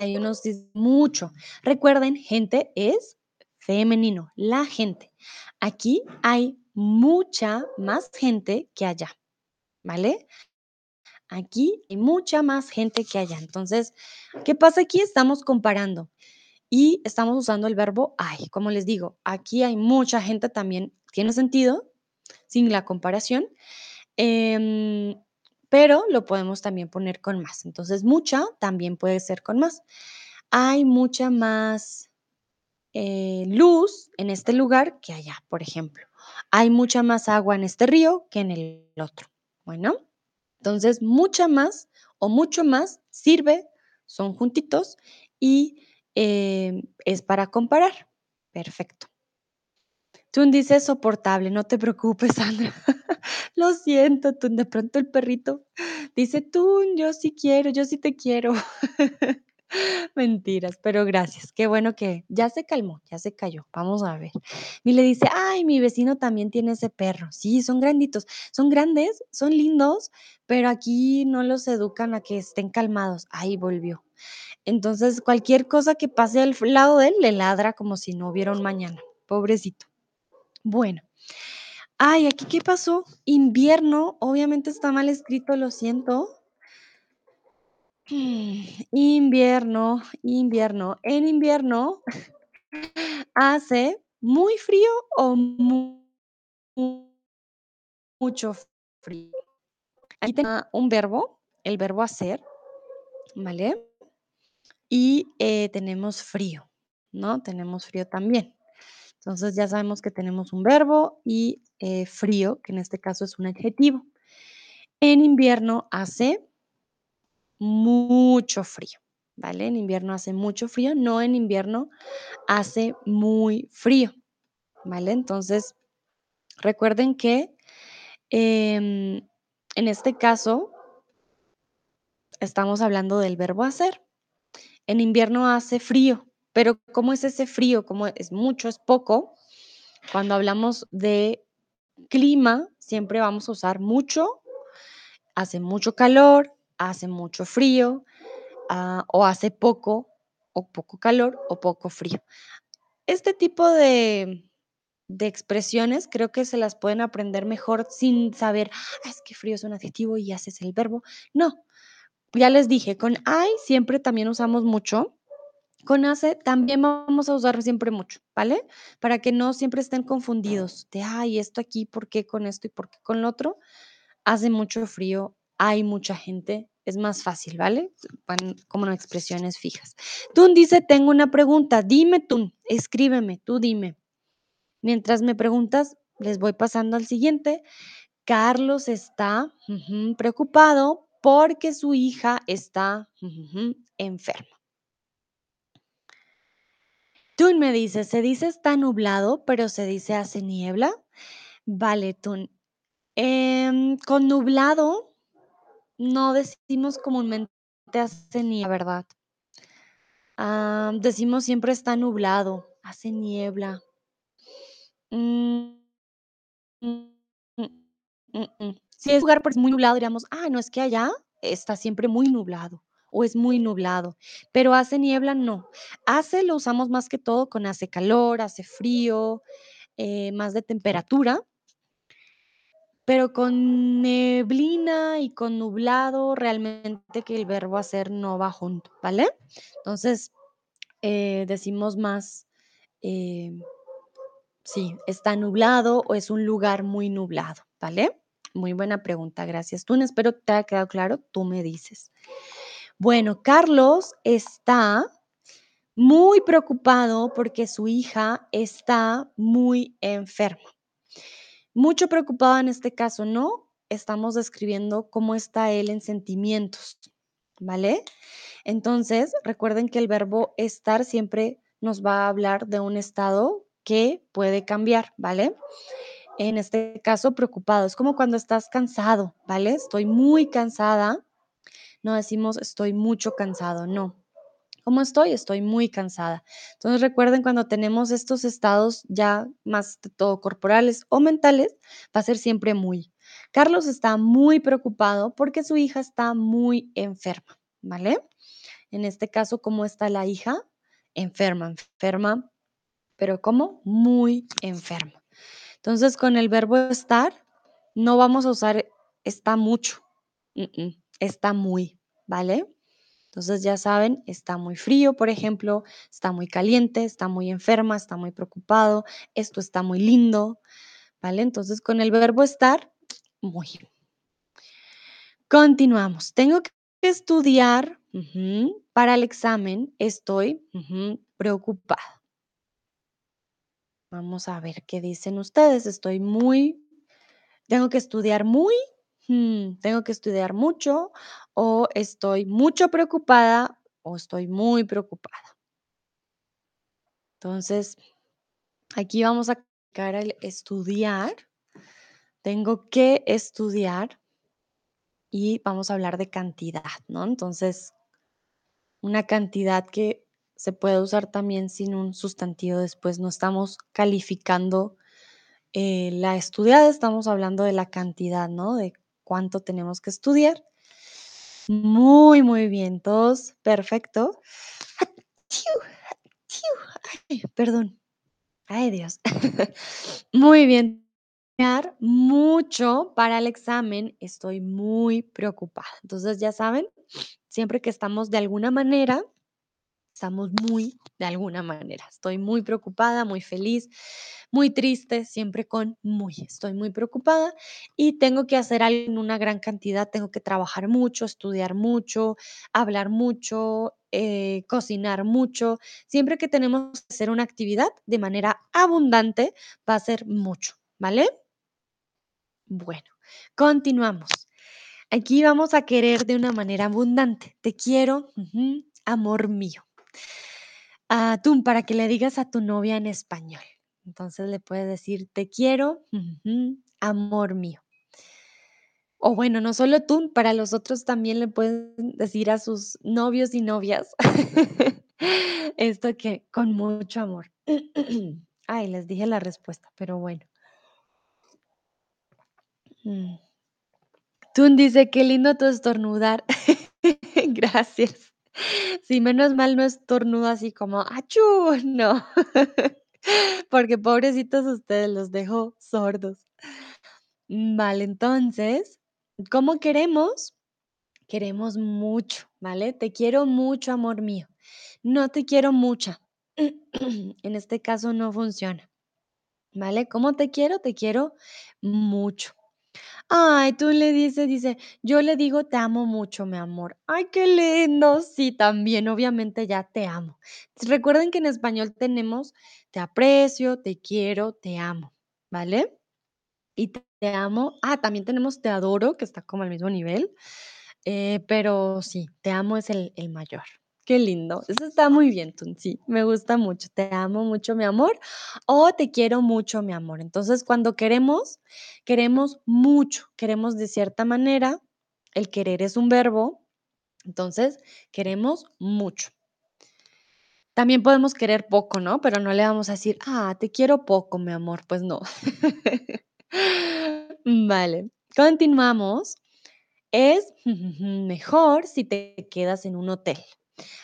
hay unos dicen mucho. Recuerden, gente es femenino, la gente. Aquí hay mucha más gente que allá, ¿vale? Aquí hay mucha más gente que allá. Entonces, ¿qué pasa aquí? Estamos comparando y estamos usando el verbo hay. Como les digo, aquí hay mucha gente también, tiene sentido sin la comparación, em, pero lo podemos también poner con más. Entonces, mucha también puede ser con más. Hay mucha más eh, luz en este lugar que allá, por ejemplo. Hay mucha más agua en este río que en el otro. Bueno. Entonces, mucha más o mucho más sirve, son juntitos y eh, es para comparar. Perfecto. Tun dice soportable, no te preocupes, Sandra. Lo siento, Tun. De pronto el perrito dice, Tun, yo sí quiero, yo sí te quiero. Mentiras, pero gracias. Qué bueno que ya se calmó, ya se cayó. Vamos a ver. Y le dice, ay, mi vecino también tiene ese perro. Sí, son granditos. Son grandes, son lindos, pero aquí no los educan a que estén calmados. Ahí volvió. Entonces, cualquier cosa que pase al lado de él, le ladra como si no hubiera un mañana. Pobrecito. Bueno. Ay, aquí qué pasó? Invierno, obviamente está mal escrito, lo siento. Invierno, invierno. En invierno hace muy frío o mu- mucho frío. Aquí tengo un verbo, el verbo hacer, ¿vale? Y eh, tenemos frío, ¿no? Tenemos frío también. Entonces ya sabemos que tenemos un verbo y eh, frío, que en este caso es un adjetivo. En invierno hace mucho frío, ¿vale? En invierno hace mucho frío, no en invierno hace muy frío, ¿vale? Entonces, recuerden que em, en este caso estamos hablando del verbo hacer. En invierno hace frío, pero ¿cómo es ese frío? ¿Cómo es mucho, es poco? Cuando hablamos de clima, siempre vamos a usar mucho, hace mucho calor, hace mucho frío, ah, o hace poco, o poco calor, o poco frío. Este tipo de, de expresiones creo que se las pueden aprender mejor sin saber, "Ah, es que frío es un adjetivo y haces el verbo. No, ya les dije, con I siempre también usamos mucho. Con hace también vamos a usar siempre mucho, ¿vale? Para que no siempre estén confundidos de, ay, esto aquí, ¿por qué con esto y por qué con lo otro? Hace mucho frío, hay mucha gente, es más fácil, ¿vale? Como en expresiones fijas. Tun dice, tengo una pregunta, dime Tun, escríbeme, tú dime. Mientras me preguntas, les voy pasando al siguiente. Carlos está preocupado porque su hija está enferma. Tun me dice, se dice está nublado, pero se dice hace niebla. Vale, Tun. Em, con nublado no decimos comúnmente hace niebla, ¿verdad? Ah, decimos siempre está nublado, hace niebla. Mm, mm, mm. Si es lugar pues, muy nublado, diríamos, ah, no es que allá está siempre muy nublado o es muy nublado, pero hace niebla, no. Hace lo usamos más que todo con hace calor, hace frío, eh, más de temperatura, pero con neblina y con nublado, realmente que el verbo hacer no va junto, ¿vale? Entonces, eh, decimos más, eh, sí, está nublado o es un lugar muy nublado, ¿vale? Muy buena pregunta, gracias. Tun, espero que te haya quedado claro, tú me dices. Bueno, Carlos está muy preocupado porque su hija está muy enferma. Mucho preocupado en este caso, ¿no? Estamos describiendo cómo está él en sentimientos, ¿vale? Entonces, recuerden que el verbo estar siempre nos va a hablar de un estado que puede cambiar, ¿vale? En este caso, preocupado. Es como cuando estás cansado, ¿vale? Estoy muy cansada. No decimos estoy mucho cansado, no. ¿Cómo estoy? Estoy muy cansada. Entonces recuerden cuando tenemos estos estados ya más de todo corporales o mentales, va a ser siempre muy. Carlos está muy preocupado porque su hija está muy enferma, ¿vale? En este caso, ¿cómo está la hija? Enferma, enferma, pero ¿cómo? Muy enferma. Entonces con el verbo estar no vamos a usar está mucho, mm, mm, está muy, ¿vale? Entonces ya saben, está muy frío, por ejemplo, está muy caliente, está muy enferma, está muy preocupado, esto está muy lindo, ¿vale? Entonces con el verbo estar, muy. Continuamos. Tengo que estudiar para el examen, estoy ujú, preocupada. Vamos a ver qué dicen ustedes. Estoy muy, tengo que estudiar muy, mm, tengo que estudiar mucho o estoy mucho preocupada o estoy muy preocupada. Entonces, aquí vamos a aplicar el estudiar. Tengo que estudiar y vamos a hablar de cantidad, ¿no? Entonces, una cantidad que se puede usar también sin un sustantivo después. No estamos calificando eh, la estudiada, estamos hablando de la cantidad, ¿no? De cuánto tenemos que estudiar. Muy, muy bien, todos, perfecto. Ay, perdón. Ay, Dios. Muy bien. Mucho para el examen, estoy muy preocupada. Entonces, ya saben, siempre que estamos de alguna manera Estamos muy, de alguna manera. Estoy muy preocupada, muy feliz, muy triste, siempre con muy. Estoy muy preocupada y tengo que hacer algo en una gran cantidad. Tengo que trabajar mucho, estudiar mucho, hablar mucho, eh, cocinar mucho. Siempre que tenemos que hacer una actividad de manera abundante, va a ser mucho, ¿vale? Bueno, continuamos. Aquí vamos a querer de una manera abundante. Te quiero, amor mío. Ah, tú, para que le digas a tu novia en español. Entonces le puedes decir, te quiero, amor mío. O bueno, no solo tú, para los otros también le pueden decir a sus novios y novias esto que con mucho amor. Ay, les dije la respuesta, pero bueno. Mm. Tun dice, qué lindo tu estornudar. Gracias. Sí, menos mal no estornudo así como, achú, no. Porque pobrecitos ustedes, los dejo sordos. Vale, entonces, ¿cómo queremos? Queremos mucho, ¿vale? Te quiero mucho, amor mío. No te quiero mucha. En este caso no funciona, ¿vale? ¿Cómo te quiero? Te quiero mucho. Ay, tú le dices, dice, yo le digo te amo mucho, mi amor. Ay, qué lindo. Sí, también, obviamente ya te amo. Recuerden que en español tenemos te aprecio, te quiero, te amo, ¿vale? Y te amo. Ah, también tenemos te adoro, que está como al mismo nivel. Eh, pero sí, te amo es el, el mayor. Qué lindo. Eso está muy bien, Tun. Sí, me gusta mucho. Te amo mucho, mi amor. O te quiero mucho, mi amor. Entonces, cuando queremos, queremos mucho. Queremos de cierta manera. El querer es un verbo. Entonces, queremos mucho. También podemos querer poco, ¿no? Pero no le vamos a decir, ah, te quiero poco, mi amor. Pues no. Vale, continuamos. Es mejor si te quedas en un hotel.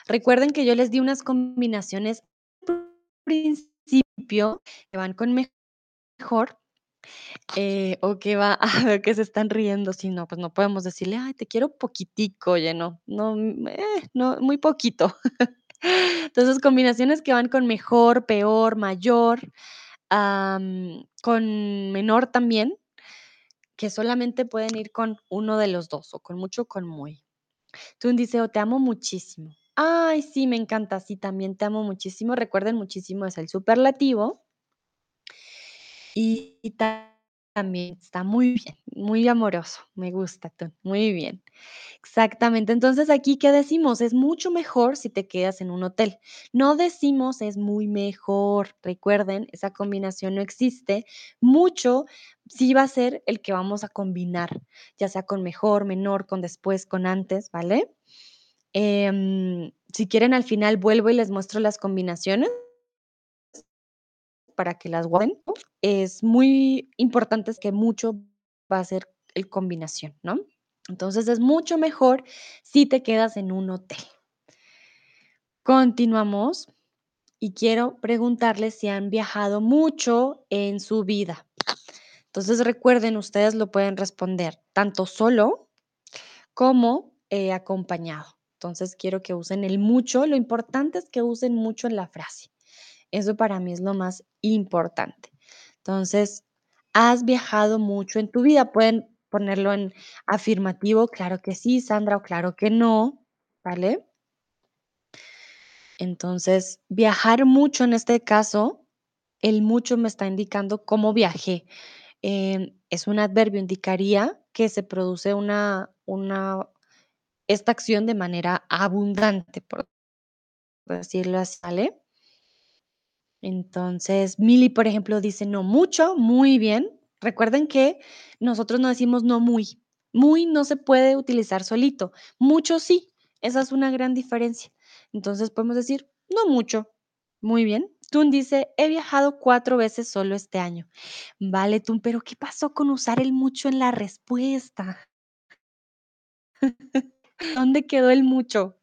Recuerden que yo les di unas combinaciones al principio que van con mejor eh, o que va a ver que se están riendo. Si no, pues no podemos decirle, ay, te quiero poquitico, oye, no, no, mm, eh, no, muy poquito. Entonces, combinaciones que van con mejor, peor, mayor, con menor también, que solamente pueden ir con uno de los 2 o con mucho o con muy. Tú dice: "Oh, te amo muchísimo". Ay, sí, me encanta, sí, también te amo muchísimo. Recuerden, muchísimo es el superlativo. Y y ta- también está muy bien, muy amoroso, me gusta, tú, muy bien. Exactamente. Entonces, aquí, ¿qué decimos? Es mucho mejor si te quedas en un hotel. No decimos es muy mejor. Recuerden, esa combinación no existe. Mucho sí va a ser el que vamos a combinar, ya sea con mejor, menor, con después, con antes, ¿vale? Em, si quieren, al final vuelvo y les muestro las combinaciones para que las guarden. Es muy importante que mucho va a ser el combinación, ¿no? Entonces es mucho mejor si te quedas en un hotel. Continuamos y quiero preguntarles si han viajado mucho en su vida. Entonces recuerden, ustedes lo pueden responder tanto solo como eh, acompañado. Entonces quiero que usen el mucho. Lo importante es que usen mucho en la frase. Eso para mí es lo más importante. Entonces, ¿has viajado mucho en tu vida? Pueden ponerlo en afirmativo, claro que sí, Sandra, o claro que no, ¿vale? Entonces, viajar mucho en este caso, el mucho me está indicando cómo viajé. Em, es un adverbio, indicaría que se produce una, una, esta acción de manera abundante, por decirlo así. Entonces, Mili, por ejemplo, dice: "No mucho, muy bien". Recuerden que nosotros no decimos no muy. Muy no se puede utilizar solito, mucho sí, esa es una gran diferencia. Entonces, podemos decir: "No mucho". Muy bien. Tun dice: "He viajado 4 veces solo este año". Vale, Tun, pero ¿qué pasó con usar el mucho en la respuesta? ¿Dónde quedó el mucho?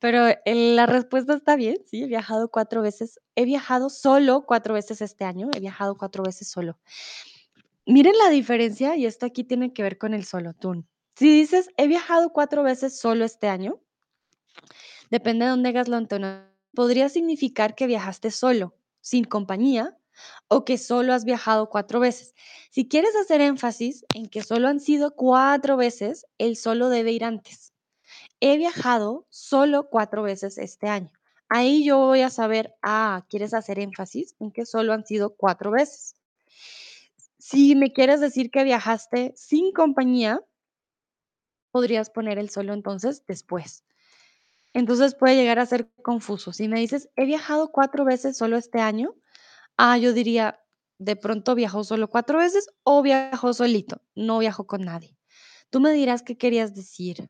Pero, eh, la respuesta está bien, sí, he viajado 4 veces. He viajado solo 4 veces este año, he viajado 4 veces solo. Miren la diferencia, y esto aquí tiene que ver con el solo, tun. Si dices: "He viajado 4 veces solo este año", Depende de dónde hagas la entonación. Podría significar que viajaste solo, sin compañía, o que solo has viajado cuatro veces. Si quieres hacer énfasis en que solo han sido cuatro veces, el solo debe ir antes. He viajado solo cuatro veces este año. Ahí yo voy a saber, ah, ¿quieres hacer énfasis en que solo han sido cuatro veces? Si me quieres decir que viajaste sin compañía, podrías poner el solo entonces después. Entonces puede llegar a ser confuso. Si me dices, he viajado cuatro veces solo este año, ah, yo diría, de pronto viajó solo cuatro veces o viajó solito, no viajó con nadie. Tú me dirás qué querías decir.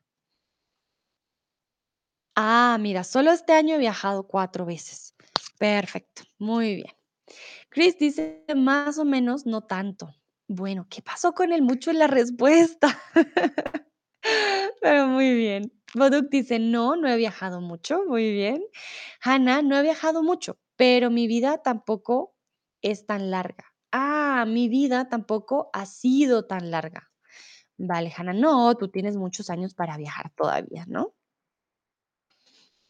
Ah, mira, solo este año he viajado cuatro veces. Perfecto, muy bien. Chris dice, más o menos, no tanto. Bueno, ¿qué pasó con el mucho en la respuesta? Pero muy bien. Boduk dice, no, no he viajado mucho. Muy bien. Hannah, no he viajado mucho, pero mi vida tampoco es tan larga. Ah, mi vida tampoco ha sido tan larga. Vale, Hannah, no, tú tienes muchos años para viajar todavía, ¿no?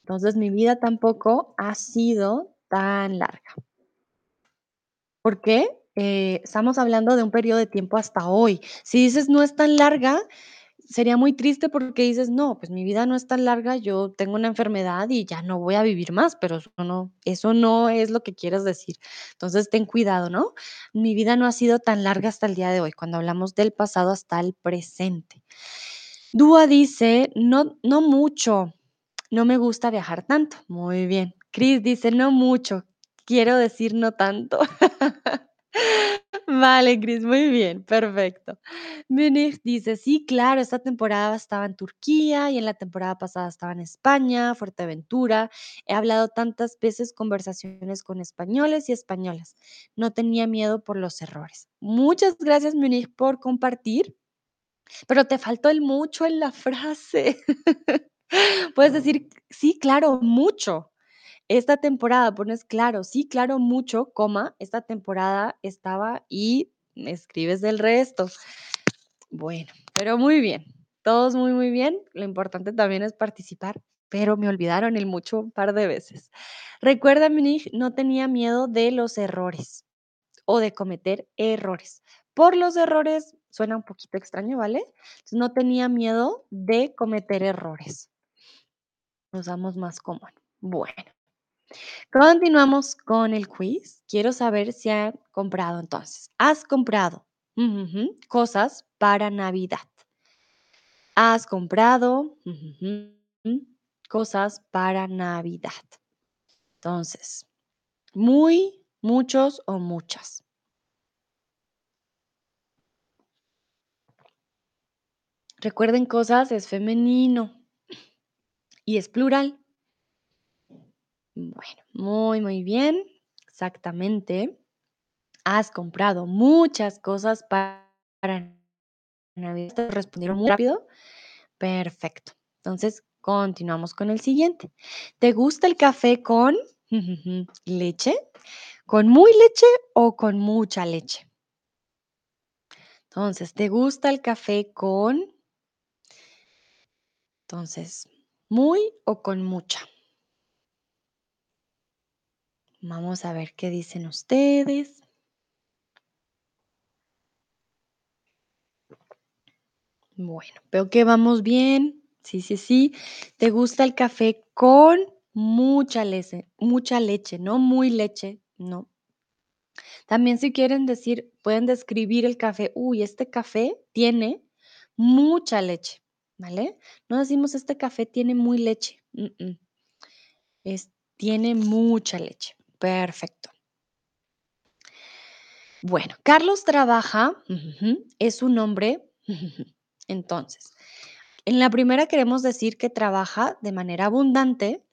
Entonces, mi vida tampoco ha sido tan larga. ¿Por qué? Eh, estamos hablando de un periodo de tiempo hasta hoy. Si dices no es tan larga, sería muy triste porque dices, no, pues mi vida no es tan larga, yo tengo una enfermedad y ya no voy a vivir más, pero eso no, eso no es lo que quieres decir. Entonces, ten cuidado, ¿no? Mi vida no ha sido tan larga hasta el día de hoy, cuando hablamos del pasado hasta el presente. Dúa dice, no, no mucho, no me gusta viajar tanto. Muy bien. Chris dice, no mucho, quiero decir no tanto. Vale, Chris, muy bien, perfecto. Munich dice, sí, claro, esta temporada estaba en Turquía y en la temporada pasada estaba en España, Fuerteventura. He hablado tantas veces conversaciones con españoles y españolas. No tenía miedo por los errores. Muchas gracias, Munich, por compartir, pero te faltó el mucho en la frase. Puedes decir, sí, claro, mucho. Esta temporada pones claro, sí, claro, mucho, coma, esta temporada estaba y escribes del resto. Bueno, pero muy bien, todos muy, muy bien. Lo importante también es participar, pero me olvidaron el mucho un par de veces. Recuerda, Munich no tenía miedo de los errores o de cometer errores. Por los errores, suena un poquito extraño, ¿vale? no tenía miedo de cometer errores. Usamos más común. Bueno. Continuamos con el quiz. Quiero saber si han comprado entonces. ¿Has comprado cosas para Navidad? ¿Has comprado cosas para Navidad? Entonces, muy, muchos o muchas. Recuerden cosas, es femenino y es plural. Bueno, muy, muy bien. Exactamente. Has comprado muchas cosas para Navidad. ¿Te respondieron muy rápido? Perfecto. Entonces, continuamos con el siguiente. ¿Te gusta el café con leche? ¿Con muy leche o con mucha leche? Entonces, ¿te gusta el café con? Entonces, ¿muy o con mucha? Vamos a ver qué dicen ustedes. Bueno, veo que vamos bien. Sí, sí, sí. ¿Te gusta el café con mucha leche? Mucha leche, no muy leche, no. También si quieren decir, pueden describir el café. Uy, este café tiene mucha leche, ¿vale? No decimos este café tiene muy leche. mm, mm. Es, tiene mucha leche. Perfecto. Bueno, Carlos trabaja, es un hombre. Entonces, en la primera queremos decir que trabaja de manera abundante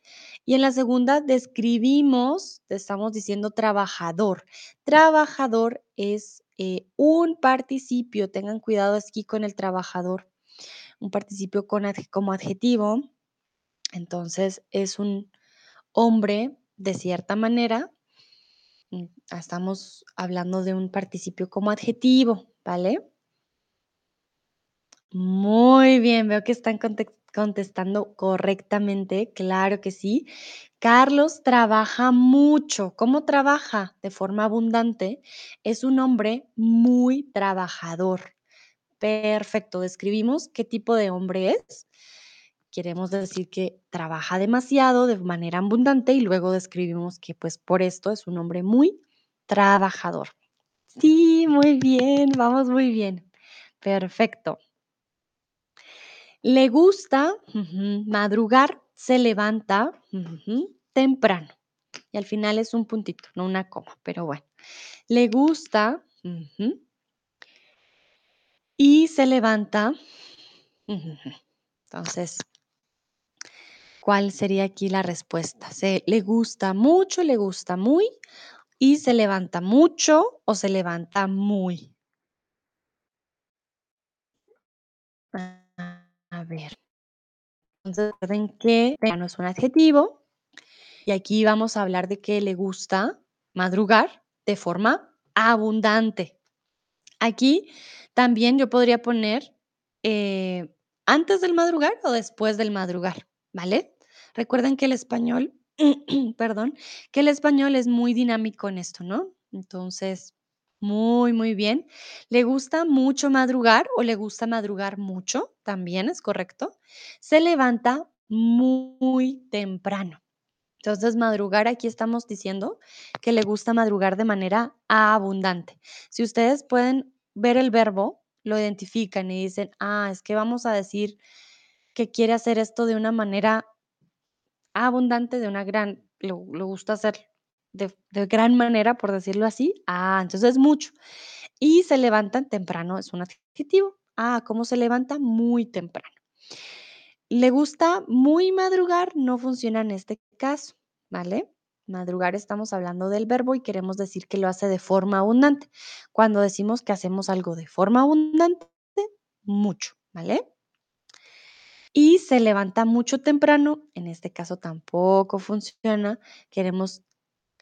y en la segunda describimos, estamos diciendo trabajador. Trabajador es eh, un participio, tengan cuidado aquí con el trabajador, un participio como adjetivo. Entonces, es un hombre de cierta manera. mm, Estamos hablando de un participio como adjetivo, ¿vale? Muy bien, veo que están contestando correctamente, claro que sí. Carlos trabaja mucho. ¿Cómo trabaja? De forma abundante. Es un hombre muy trabajador. Perfecto. Describimos qué tipo de hombre es. Queremos decir que trabaja demasiado de manera abundante y luego describimos que pues por esto es un hombre muy trabajador. Sí, muy bien, vamos muy bien. Perfecto. Le gusta madrugar, se levanta temprano. Y al final es un puntito, no una coma, pero bueno. Le gusta y se levanta. Entonces, ¿cuál sería aquí la respuesta? ¿Se le gusta mucho, le gusta muy y se levanta mucho o se levanta muy? A ver, entonces recuerden que temprano es un adjetivo y aquí vamos a hablar de que le gusta madrugar de forma abundante. Aquí también yo podría poner eh, antes del madrugar o después del madrugar, ¿vale? Recuerden que el español, perdón, que el español es muy dinámico en esto, ¿no? Entonces, muy, muy bien. ¿Le gusta mucho madrugar o le gusta madrugar mucho? También es correcto. Se levanta muy temprano. Entonces, madrugar, aquí estamos diciendo que le gusta madrugar de manera abundante. Si ustedes pueden ver el verbo, lo identifican y dicen, ah, es que vamos a decir que quiere hacer esto de una manera abundante, de una gran, lo, lo gusta hacer de, de gran manera, por decirlo así. Ah, entonces es mucho. Y se levantan temprano, es un adjetivo. Ah, ¿cómo se levanta? Muy temprano. Le gusta muy madrugar, no funciona en este caso, ¿vale? Madrugar estamos hablando del verbo y queremos decir que lo hace de forma abundante. Cuando decimos que hacemos algo de forma abundante, mucho, ¿vale? Y se levanta mucho temprano, en este caso tampoco funciona. Queremos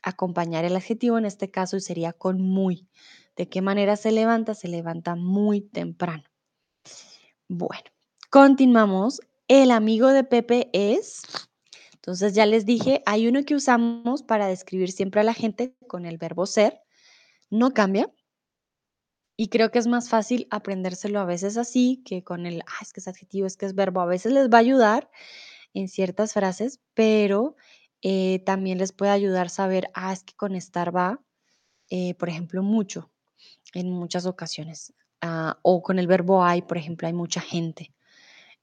acompañar el adjetivo en este caso y sería con muy. ¿De qué manera se levanta? Se levanta muy temprano. Bueno, continuamos. El amigo de Pepe es, entonces ya les dije, hay uno que usamos para describir siempre a la gente con el verbo ser, no cambia. Y creo que es más fácil aprendérselo a veces así que con el, ah, es que es adjetivo, es que es verbo. A veces les va a ayudar en ciertas frases, pero eh, también les puede ayudar saber, ah, es que con estar va, eh, por ejemplo, mucho, en muchas ocasiones. Ah, o con el verbo hay, por ejemplo, hay mucha gente.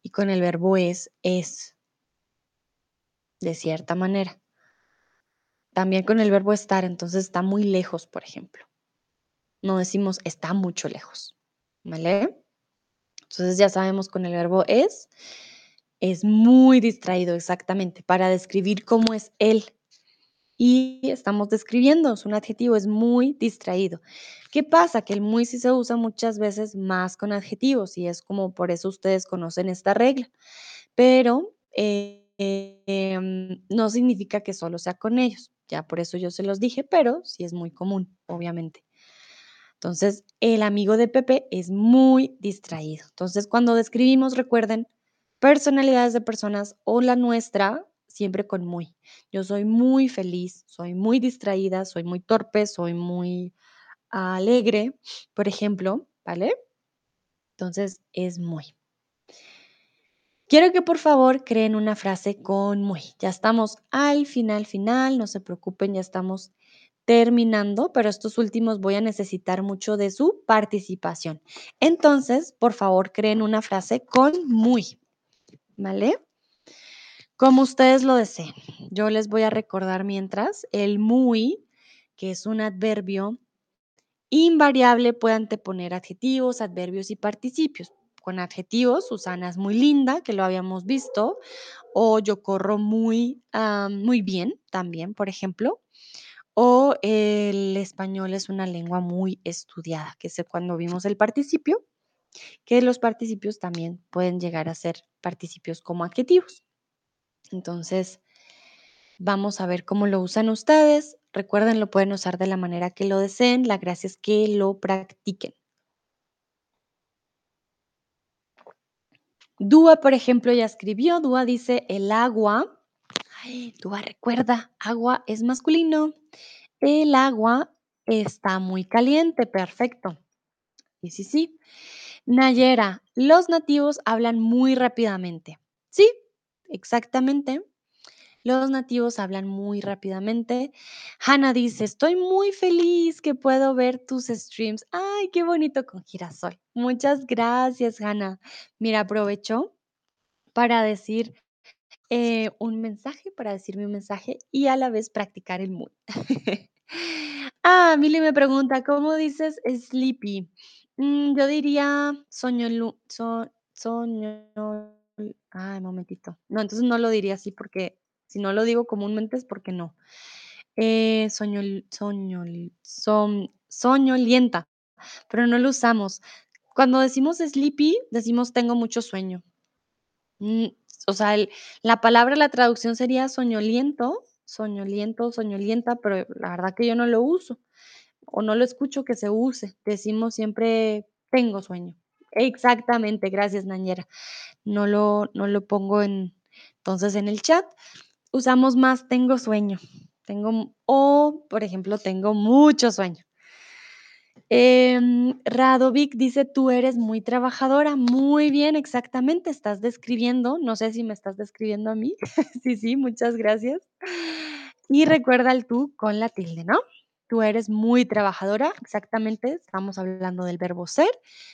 Y con el verbo es, es, de cierta manera. También con el verbo estar, entonces está muy lejos, por ejemplo. No decimos está mucho lejos, ¿vale? Entonces ya sabemos con el verbo es, es muy distraído, exactamente, para describir cómo es él. Y estamos describiendo, es un adjetivo, es muy distraído. ¿Qué pasa? Que el muy sí se usa muchas veces más con adjetivos y es como por eso ustedes conocen esta regla. Pero eh, em, no significa que solo sea con ellos. Ya por eso yo se los dije, pero sí es muy común, obviamente. Entonces, el amigo de Pepe es muy distraído. Entonces, cuando describimos, recuerden, personalidades de personas o la nuestra, siempre con muy. Yo soy muy feliz, soy muy distraída, soy muy torpe, soy muy alegre, por ejemplo, ¿vale? Entonces, es muy. Quiero que por favor creen una frase con muy. Ya estamos al final, final, no se preocupen, ya estamos terminando, pero estos últimos voy a necesitar mucho de su participación. Entonces, por favor, creen una frase con muy, ¿vale? Como ustedes lo deseen. Yo les voy a recordar mientras el muy, que es un adverbio invariable, puede anteponer adjetivos, adverbios y participios. Con adjetivos, Susana es muy linda, que lo habíamos visto, o yo corro muy, ah, muy bien también, por ejemplo. O el español es una lengua muy estudiada, que es cuando vimos el participio, que los participios también pueden llegar a ser participios como adjetivos. Entonces, vamos a ver cómo lo usan ustedes. Recuerden, lo pueden usar de la manera que lo deseen. La gracia es que lo practiquen. Dúa, por ejemplo, ya escribió. Dúa dice el agua. Ay, Dúa recuerda, agua es masculino. El agua está muy caliente. Perfecto. Sí, sí, sí. Nayera, los nativos hablan muy rápidamente. Sí, exactamente. Los nativos hablan muy rápidamente. Hannah dice, estoy muy feliz que puedo ver tus streams. Ay, qué bonito con girasol. Muchas gracias, Hannah. Mira, aprovecho para decir eh, un mensaje, para decirme un mensaje y a la vez practicar el mood. ah, Mili me pregunta, ¿cómo dices sleepy? Mm, yo diría soñolu, so, soño, ay, momentito. No, entonces no lo diría así porque si no lo digo comúnmente es porque no. Eh, soñol, soñol, som- soñolienta, pero no lo usamos. Cuando decimos sleepy, decimos tengo mucho sueño. Mm, o sea, la palabra, la traducción sería soñoliento, soñoliento, soñolienta, pero la verdad que yo no lo uso, o no lo escucho que se use. Decimos siempre: "Tengo sueño". Exactamente, gracias, Nañera. No lo no lo pongo en entonces, en el chat usamos más tengo sueño, tengo o, por ejemplo, tengo mucho sueño. Em, Radovic dice: "Tú eres muy trabajadora". Muy bien, exactamente, estás describiendo, no sé si me estás describiendo a mí. Sí, sí, muchas gracias. Y recuerda el tú con la tilde, ¿no? Tú eres muy trabajadora, exactamente, estamos hablando del verbo ser,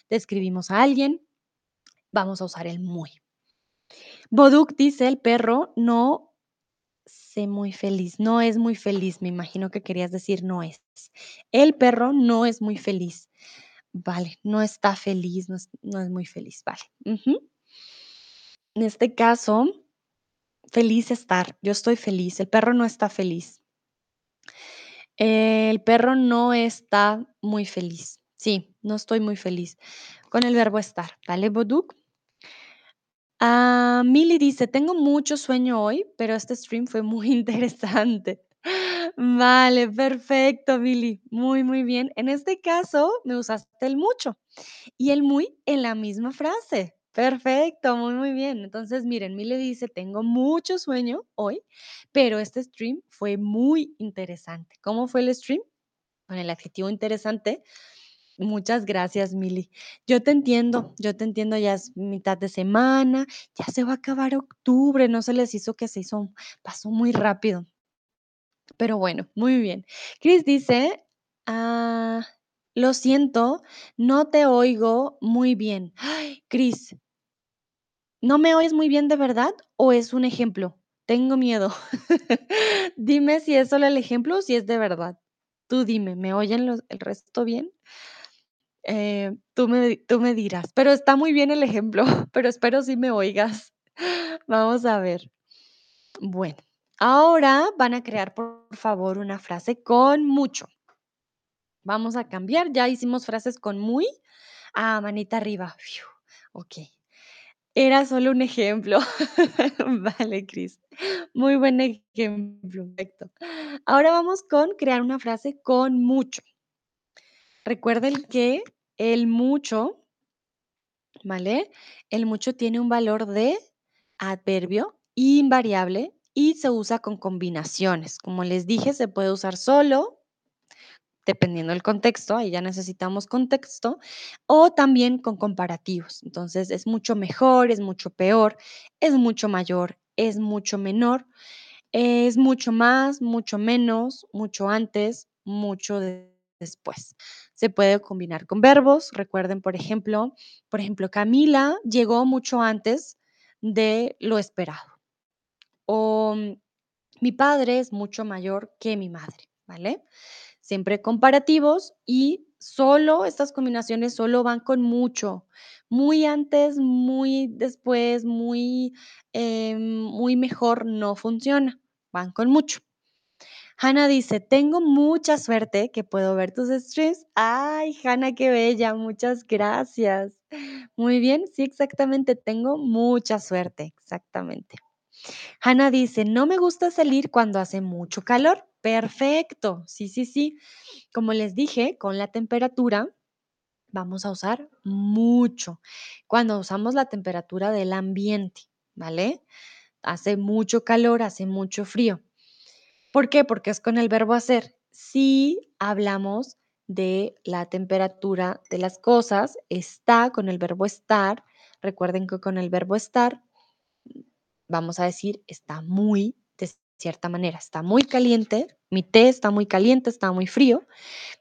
describimos a alguien, vamos a usar el muy. Boduk dice: "El perro no sé muy feliz, no es muy feliz", me imagino que querías decir no es. El perro no es muy feliz. Vale, no está feliz, no es no es muy feliz, vale. En este caso, feliz estar, yo estoy feliz, el perro no está feliz. El perro no está muy feliz. Sí, no estoy muy feliz. Con el verbo estar, ¿vale, Boduk? Ah, Mili dice: "Tengo mucho sueño hoy, pero este stream fue muy interesante". Vale, perfecto, Mili. Muy, muy bien. En este caso, me usaste el mucho y el muy en la misma frase. Perfecto, muy, muy bien. Entonces, miren, Mili dice: "Tengo mucho sueño hoy, pero este stream fue muy interesante". ¿Cómo fue el stream? Con el adjetivo interesante. Muchas gracias, Mili. Yo te entiendo, yo te entiendo, ya es mitad de semana, ya se va a acabar octubre, no se les hizo que se hizo pasó muy rápido. Pero bueno, muy bien. Chris dice, ah, lo siento, no te oigo muy bien. Chris, ¿no me oyes muy bien de verdad o es un ejemplo? Tengo miedo. Dime si es solo el ejemplo o si es de verdad. Tú dime, ¿me oyen el resto bien? Eh, tú me tú me dirás, pero está muy bien el ejemplo, pero espero sí me oigas. Vamos a ver. Bueno, ahora van a crear, por favor, una frase con mucho. Vamos a cambiar, ya hicimos frases con muy. Ah, manita arriba. Okey. Era solo un ejemplo. Vale, Cris. Muy buen ejemplo, perfecto. Ahora vamos con crear una frase con mucho. Recuerden que el mucho ¿vale? El mucho tiene un valor de adverbio invariable y se usa con combinaciones. Como les dije, se puede usar solo, dependiendo del contexto, ahí ya necesitamos contexto, o también con comparativos. Entonces, es mucho mejor, es mucho peor, es mucho mayor, es mucho menor, es mucho más, mucho menos, mucho antes, mucho de- después. Se puede combinar con verbos. Recuerden, por ejemplo, por ejemplo, Camila llegó mucho antes de lo esperado. O mm, mi padre es mucho mayor que mi madre, ¿vale? Siempre comparativos y solo estas combinaciones solo van con mucho. Muy antes, muy después, muy, eh, muy mejor no funciona. Van con mucho. Hanna dice, tengo mucha suerte que puedo ver tus streams. Ay, Hanna, qué bella, muchas gracias. Muy bien, sí, exactamente, tengo mucha suerte, exactamente. Hanna dice, no me gusta salir cuando hace mucho calor. Perfecto, sí, sí, sí. Como les dije, con la temperatura vamos a usar mucho. Cuando usamos la temperatura del ambiente, ¿vale? Hace mucho calor, hace mucho frío. ¿Por qué? Porque es con el verbo hacer. Si hablamos de la temperatura de las cosas, está con el verbo estar. Recuerden que con el verbo estar vamos a decir está muy, de cierta manera, está muy caliente, mi té está muy caliente, está muy frío.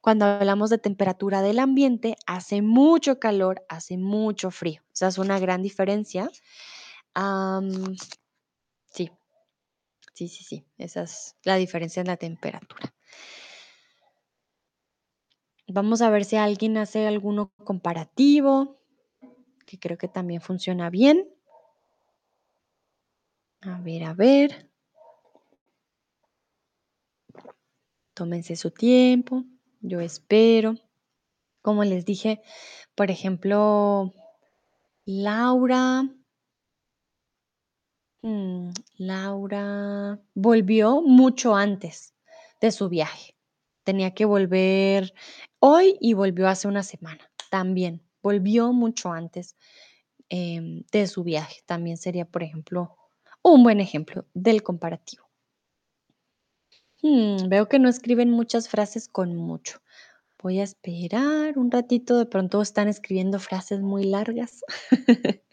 Cuando hablamos de temperatura del ambiente, hace mucho calor, hace mucho frío. Esa es una gran diferencia. Sí, sí, sí, sí. Esa es la diferencia en la temperatura. Vamos a ver si alguien hace alguno comparativo, que creo que también funciona bien. A ver, a ver. Tómense su tiempo, yo espero. Como les dije, por ejemplo, Laura, mm, Laura volvió mucho antes de su viaje. Tenía que volver hoy y volvió hace una semana. También volvió mucho antes em, de su viaje. También sería, por ejemplo, un buen ejemplo del comparativo. Mm, veo que no escriben muchas frases con mucho. Voy a esperar un ratito, de pronto están escribiendo frases muy largas.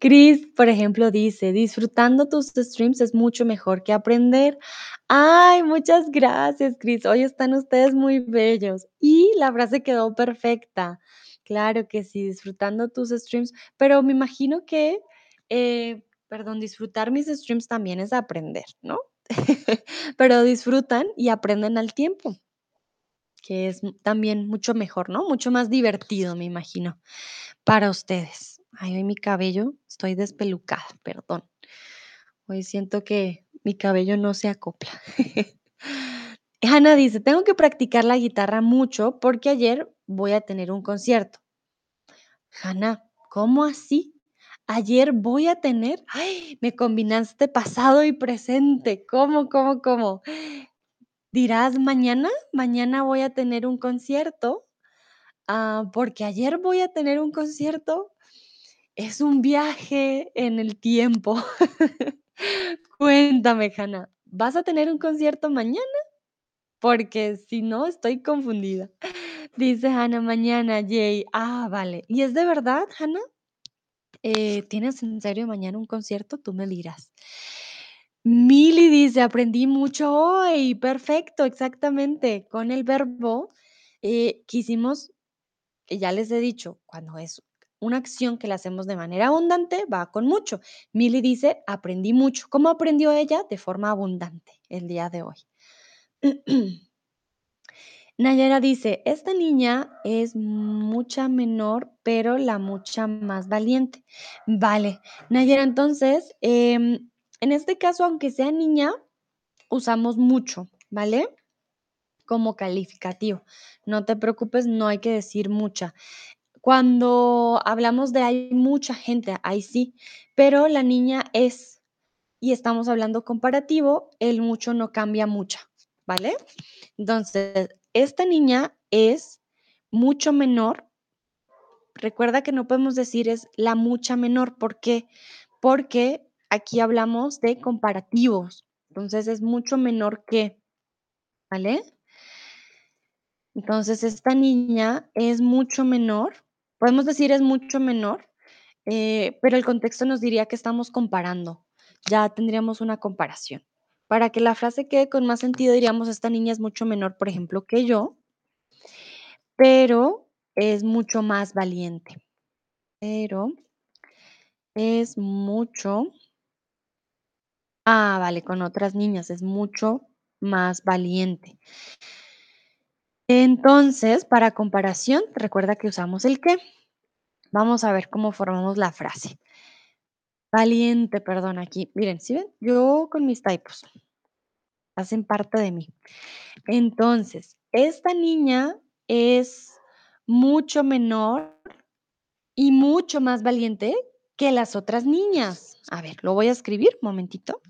Chris, por ejemplo, dice, disfrutando tus streams es mucho mejor que aprender. Ay, muchas gracias, Chris. Hoy están ustedes muy bellos. Y la frase quedó perfecta. Claro que sí, disfrutando tus streams, pero me imagino que, eh, perdón, disfrutar mis streams también es aprender, ¿no? Pero disfrutan y aprenden al tiempo, que es también mucho mejor, ¿no? Mucho más divertido, me imagino, para ustedes. Ay, hoy mi cabello, estoy despelucada, perdón. Hoy siento que mi cabello no se acopla. Hanna dice, tengo que practicar la guitarra mucho porque ayer voy a tener un concierto. Hanna, ¿cómo así? Ayer voy a tener, ay, me combinaste pasado y presente. ¿Cómo, cómo, cómo? Dirás, mañana, mañana voy a tener un concierto, ah, porque ayer voy a tener un concierto. Es un viaje en el tiempo. Cuéntame, Hanna, ¿vas a tener un concierto mañana? Porque si no, estoy confundida. Dice Hanna, mañana, Jay. Ah, vale. ¿Y es de verdad, Hanna? Eh, ¿tienes en serio mañana un concierto? Tú me dirás. Mili dice, aprendí mucho hoy. Perfecto, exactamente. Con el verbo eh, quisimos, que ya les he dicho, cuando es una acción que la hacemos de manera abundante, va con mucho. Mili dice, aprendí mucho. ¿Cómo aprendió ella? De forma abundante el día de hoy. Nayara dice, esta niña es mucha menor, pero la mucha más valiente. Vale, Nayara, entonces, em, en este caso, aunque sea niña, usamos mucho, ¿vale? Como calificativo. No te preocupes, no hay que decir mucha. Cuando hablamos de hay mucha gente, ahí sí, pero la niña es, y estamos hablando comparativo, el mucho no cambia mucha, ¿vale? Entonces, esta niña es mucho menor. Recuerda que no podemos decir es la mucha menor. ¿Por qué? Porque aquí hablamos de comparativos. Entonces, es mucho menor que, ¿vale? Entonces, esta niña es mucho menor. Podemos decir es mucho menor, eh, pero el contexto nos diría que estamos comparando. Ya tendríamos una comparación. Para que la frase quede con más sentido, diríamos, esta niña es mucho menor, por ejemplo, que yo, pero es mucho más valiente. Pero es mucho ah, vale, con otras niñas, es mucho más valiente. Entonces, para comparación, recuerda que usamos el qué. Vamos a ver cómo formamos la frase. Valiente, perdón, aquí. Miren, ¿sí ven? Yo con mis typos. Hacen parte de mí. Entonces, esta niña es mucho menor y mucho más valiente que las otras niñas. A ver, lo voy a escribir, momentito.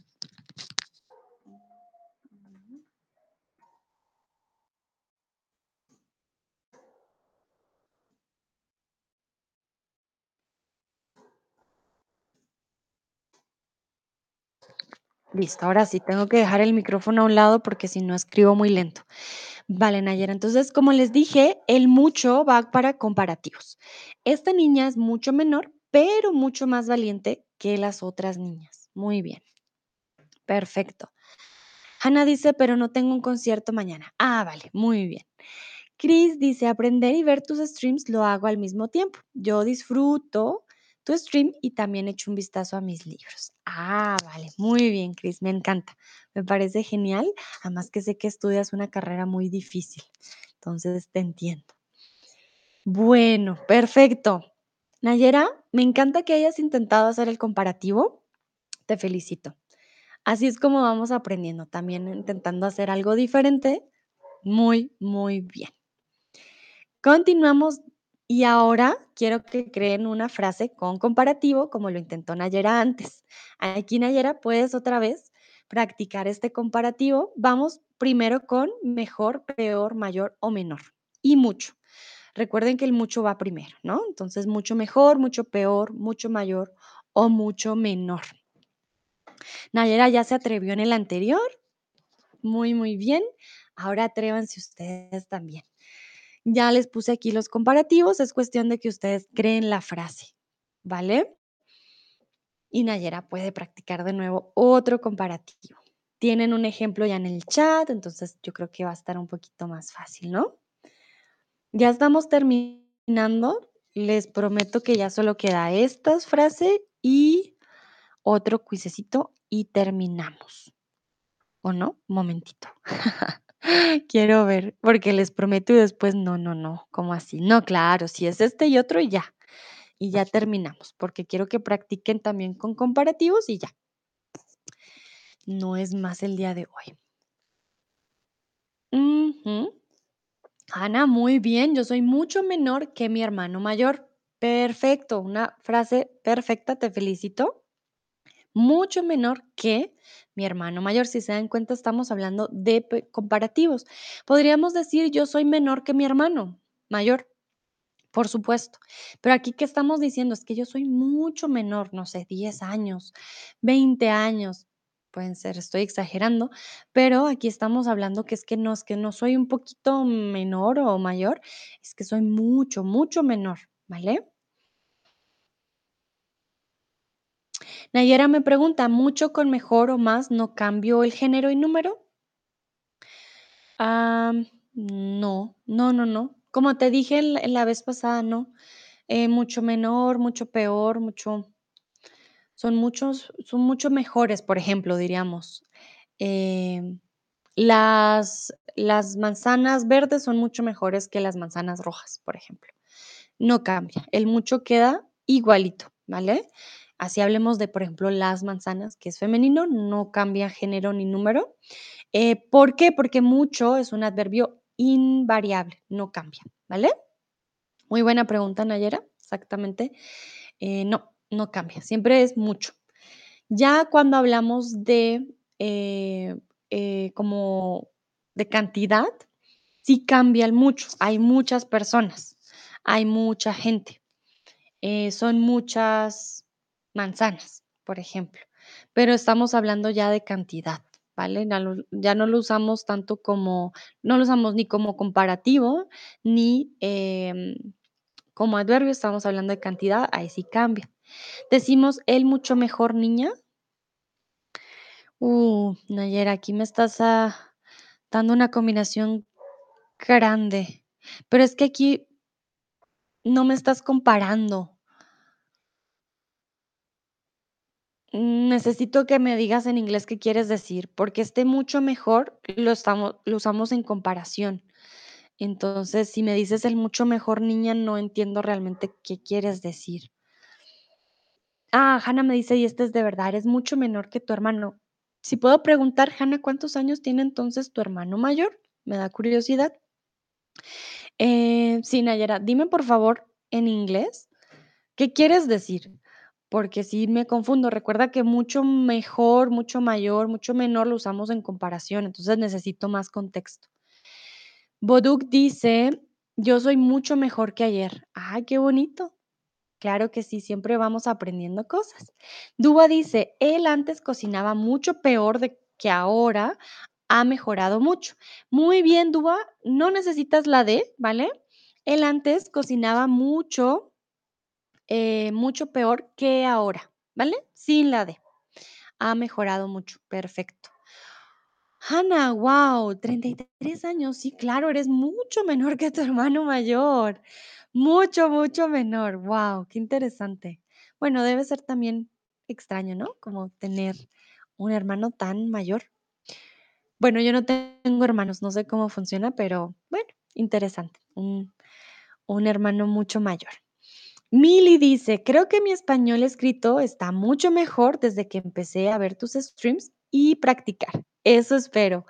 Listo, ahora sí, tengo que dejar el micrófono a un lado porque si no escribo muy lento. Vale, Nayera, entonces, como les dije, el mucho va para comparativos. Esta niña es mucho menor, pero mucho más valiente que las otras niñas. Muy bien, perfecto. Hannah dice, pero no tengo un concierto mañana. Ah, vale, muy bien. Chris dice, aprender y ver tus streams lo hago al mismo tiempo. Yo disfruto tu stream y también echo un vistazo a mis libros. Ah, vale, muy bien, Chris, me encanta. Me parece genial. Además que sé que estudias una carrera muy difícil. Entonces te entiendo. Bueno, perfecto. Nayera, me encanta que hayas intentado hacer el comparativo. Te felicito. Así es como vamos aprendiendo, también intentando hacer algo diferente. Muy, muy bien. Continuamos y ahora quiero que creen una frase con comparativo como lo intentó Nayera antes. Aquí Nayera puedes otra vez practicar este comparativo. Vamos primero con mejor, peor, mayor o menor y mucho. Recuerden que el mucho va primero, ¿no? Entonces mucho mejor, mucho peor, mucho mayor o mucho menor. Nayera ya se atrevió en el anterior. Muy, muy bien. Ahora atrévanse ustedes también. Ya les puse aquí los comparativos, es cuestión de que ustedes creen la frase, ¿vale? Y Nayera puede practicar de nuevo otro comparativo. Tienen un ejemplo ya en el chat, entonces yo creo que va a estar un poquito más fácil, ¿no? Ya estamos terminando. Les prometo que ya solo queda esta frase y otro cuisecito y terminamos. ¿O no? Momentito. Quiero ver, porque les prometo y después no, no, no, ¿cómo así? No, claro, si es este y otro y ya. Y ya terminamos, porque quiero que practiquen también con comparativos y ya. No es más el día de hoy. Ana, muy bien, yo soy mucho menor que mi hermano mayor. Perfecto, una frase perfecta, te felicito. Mucho menor que mi hermano mayor. Si se dan cuenta, estamos hablando de comparativos. Podríamos decir, yo soy menor que mi hermano mayor, por supuesto. Pero aquí, ¿qué estamos diciendo? Es que yo soy mucho menor, no sé, 10 años, 20 años, pueden ser, estoy exagerando, pero aquí estamos hablando que es que no, es que no soy un poquito menor o mayor, es que soy mucho, mucho menor, ¿vale? Nayera me pregunta, ¿mucho con mejor o más no cambio el género y número? No, no, no, no. Como te dije en la vez pasada, no. Eh, mucho menor, mucho peor, mucho son muchos son mucho mejores, por ejemplo, diríamos. Em, las las manzanas verdes son mucho mejores que las manzanas rojas, por ejemplo. No cambia, el mucho queda igualito, ¿vale? Así hablemos de, por ejemplo, las manzanas, que es femenino, no cambia género ni número. Eh, ¿por qué? Porque mucho es un adverbio invariable, no cambia, ¿vale? Muy buena pregunta, Nayera, exactamente. Eh, no, no cambia, siempre es mucho. Ya cuando hablamos de, eh, como de cantidad, sí cambia el mucho. Hay muchas personas, hay mucha gente, son muchas manzanas, por ejemplo, pero estamos hablando ya de cantidad, ¿vale? Ya, no lo usamos tanto como, no lo usamos ni como comparativo, ni em, como adverbio, estamos hablando de cantidad, ahí sí cambia. Decimos el mucho mejor niña. Uh, Nayera, aquí me estás ah, dando una combinación grande, pero es que aquí no me estás comparando. Mm, necesito que me digas en inglés qué quieres decir, porque este mucho mejor lo usamos en comparación. Entonces, si me dices el mucho mejor niña, no entiendo realmente qué quieres decir. Ah, Hannah me dice, y este es de verdad, eres mucho menor que tu hermano. Si puedo preguntar, Hannah, ¿cuántos años tiene entonces tu hermano mayor? Me da curiosidad. Eh, sí, Nayera, dime por favor en inglés, ¿qué quieres decir? Porque sí me confundo. Recuerda que mucho mejor, mucho mayor, mucho menor lo usamos en comparación, entonces necesito más contexto. Boduk dice, yo soy mucho mejor que ayer. Ay, qué bonito. Claro que sí, siempre vamos aprendiendo cosas. Dúa dice, él antes cocinaba mucho peor de que ahora ha mejorado mucho. Muy bien, Dúa, no necesitas la D, ¿vale? Él antes cocinaba mucho, eh, mucho peor que ahora, ¿vale? Sin la D. Ha mejorado mucho, perfecto. Hannah, wow, 33 años, sí, claro, eres mucho menor que tu hermano mayor. Mucho, mucho menor. Wow, qué interesante. Bueno, debe ser también extraño, ¿no? Como tener un hermano tan mayor. Bueno, yo no tengo hermanos, no sé cómo funciona, pero bueno, interesante. Un, un hermano mucho mayor. Mili dice, creo que mi español escrito está mucho mejor desde que empecé a ver tus streams y practicar. Eso espero.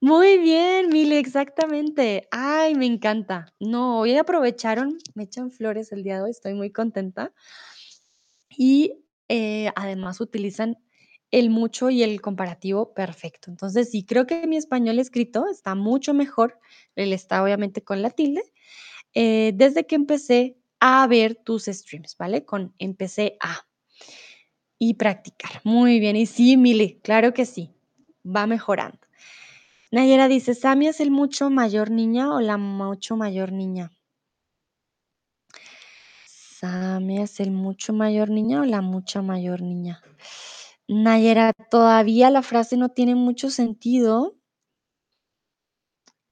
Muy bien, Mili, exactamente. Ay, me encanta. No, hoy aprovecharon, me echan flores el día de hoy, estoy muy contenta. Y eh, además utilizan el mucho y el comparativo perfecto. Entonces, sí, creo que mi español escrito está mucho mejor, él está obviamente con la tilde, eh, desde que empecé a ver tus streams, ¿vale? Con empecé a y practicar. Muy bien. Y sí, Mili, claro que sí, va mejorando. Nayera dice, ¿Sami es el mucho mayor niña o la mucho mayor niña? ¿Sami es el mucho mayor niña o la mucha mayor niña? Nayera, todavía la frase no tiene mucho sentido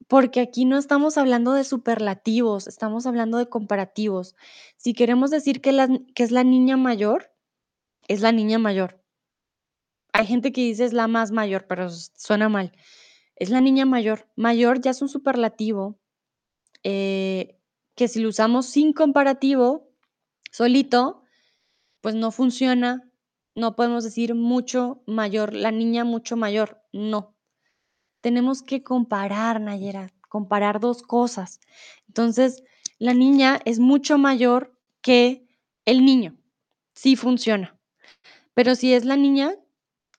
porque aquí no estamos hablando de superlativos, estamos hablando de comparativos. Si queremos decir que, la, es la niña mayor, es la niña mayor. Hay gente que dice es la más mayor, pero suena mal. Es la niña mayor. Mayor ya es un superlativo eh, que si lo usamos sin comparativo, solito, pues no funciona. No podemos decir mucho mayor, la niña mucho mayor. No. Tenemos que comparar, Nayera, comparar dos cosas. Entonces, la niña es mucho mayor que el niño. Sí funciona. Pero si es la niña,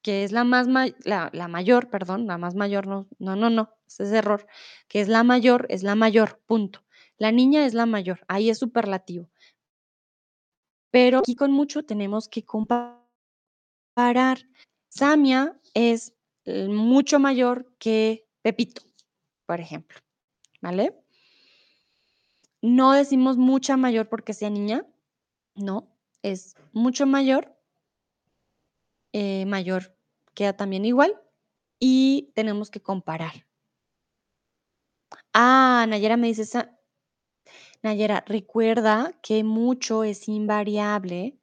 que es la más la, la, mayor, perdón, la más mayor, no, no, no, no, ese es error, que es la mayor, es la mayor, punto. La niña es la mayor, ahí es superlativo. Pero aquí con mucho tenemos que comparar. Samia es mucho mayor que Pepito, por ejemplo, ¿vale? No decimos mucha mayor porque sea niña, no, es mucho mayor eh, mayor queda también igual y tenemos que comparar. Ah, Nayera me dice, esa... Nayera, recuerda que mucho es invariable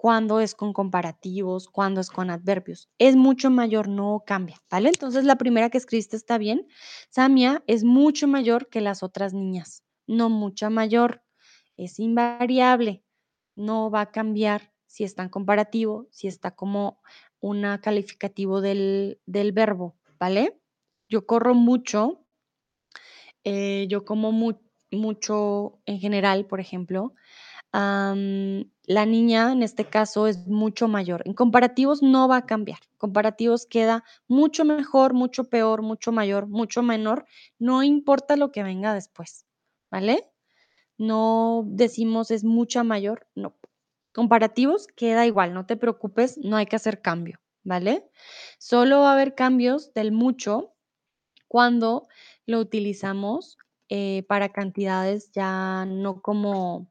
cuando es con comparativos, cuando es con adverbios. Es mucho mayor, no cambia, ¿vale? Entonces la primera que escribiste está bien. Samia es mucho mayor que las otras niñas, no mucha mayor, es invariable, no va a cambiar si está en comparativo, si está como un calificativo del, del, verbo, ¿vale? Yo corro mucho, eh, yo como mu mucho en general, por ejemplo. La niña en este caso es mucho mayor. En comparativos no va a cambiar. Comparativos queda mucho mejor, mucho peor, mucho mayor, mucho menor. No importa lo que venga después, ¿vale? No decimos es mucha mayor, no comparativos queda igual, no te preocupes, no hay que hacer cambio, ¿vale? Solo va a haber cambios del mucho cuando lo utilizamos eh, para cantidades ya no como,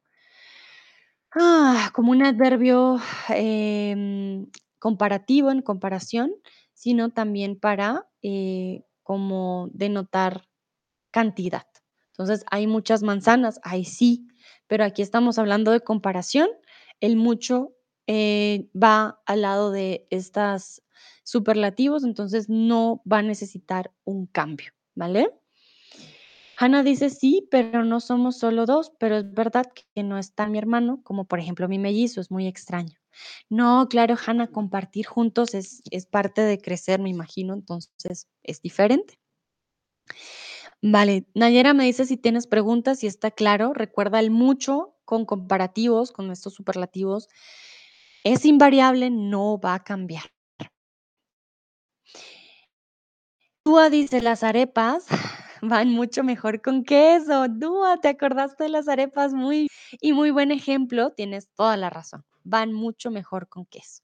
ah, como un adverbio eh, comparativo en comparación, sino también para eh, como denotar cantidad. Entonces, hay muchas manzanas, ahí sí, pero aquí estamos hablando de comparación el mucho eh, va al lado de estas superlativos, entonces no va a necesitar un cambio, ¿vale? Hannah dice sí, pero no somos solo dos, pero es verdad que no está mi hermano, como por ejemplo mi mellizo, es muy extraño. No, claro, Hannah, compartir juntos es, parte de crecer, me imagino, entonces es diferente. Vale, Nayera me dice si tienes preguntas, si está claro, recuerda el mucho con comparativos, con estos superlativos, es invariable, no va a cambiar. Tua dice las arepas Van mucho mejor con queso. Dúa, te acordaste de las arepas, muy y muy buen ejemplo, tienes toda la razón. Van mucho mejor con queso.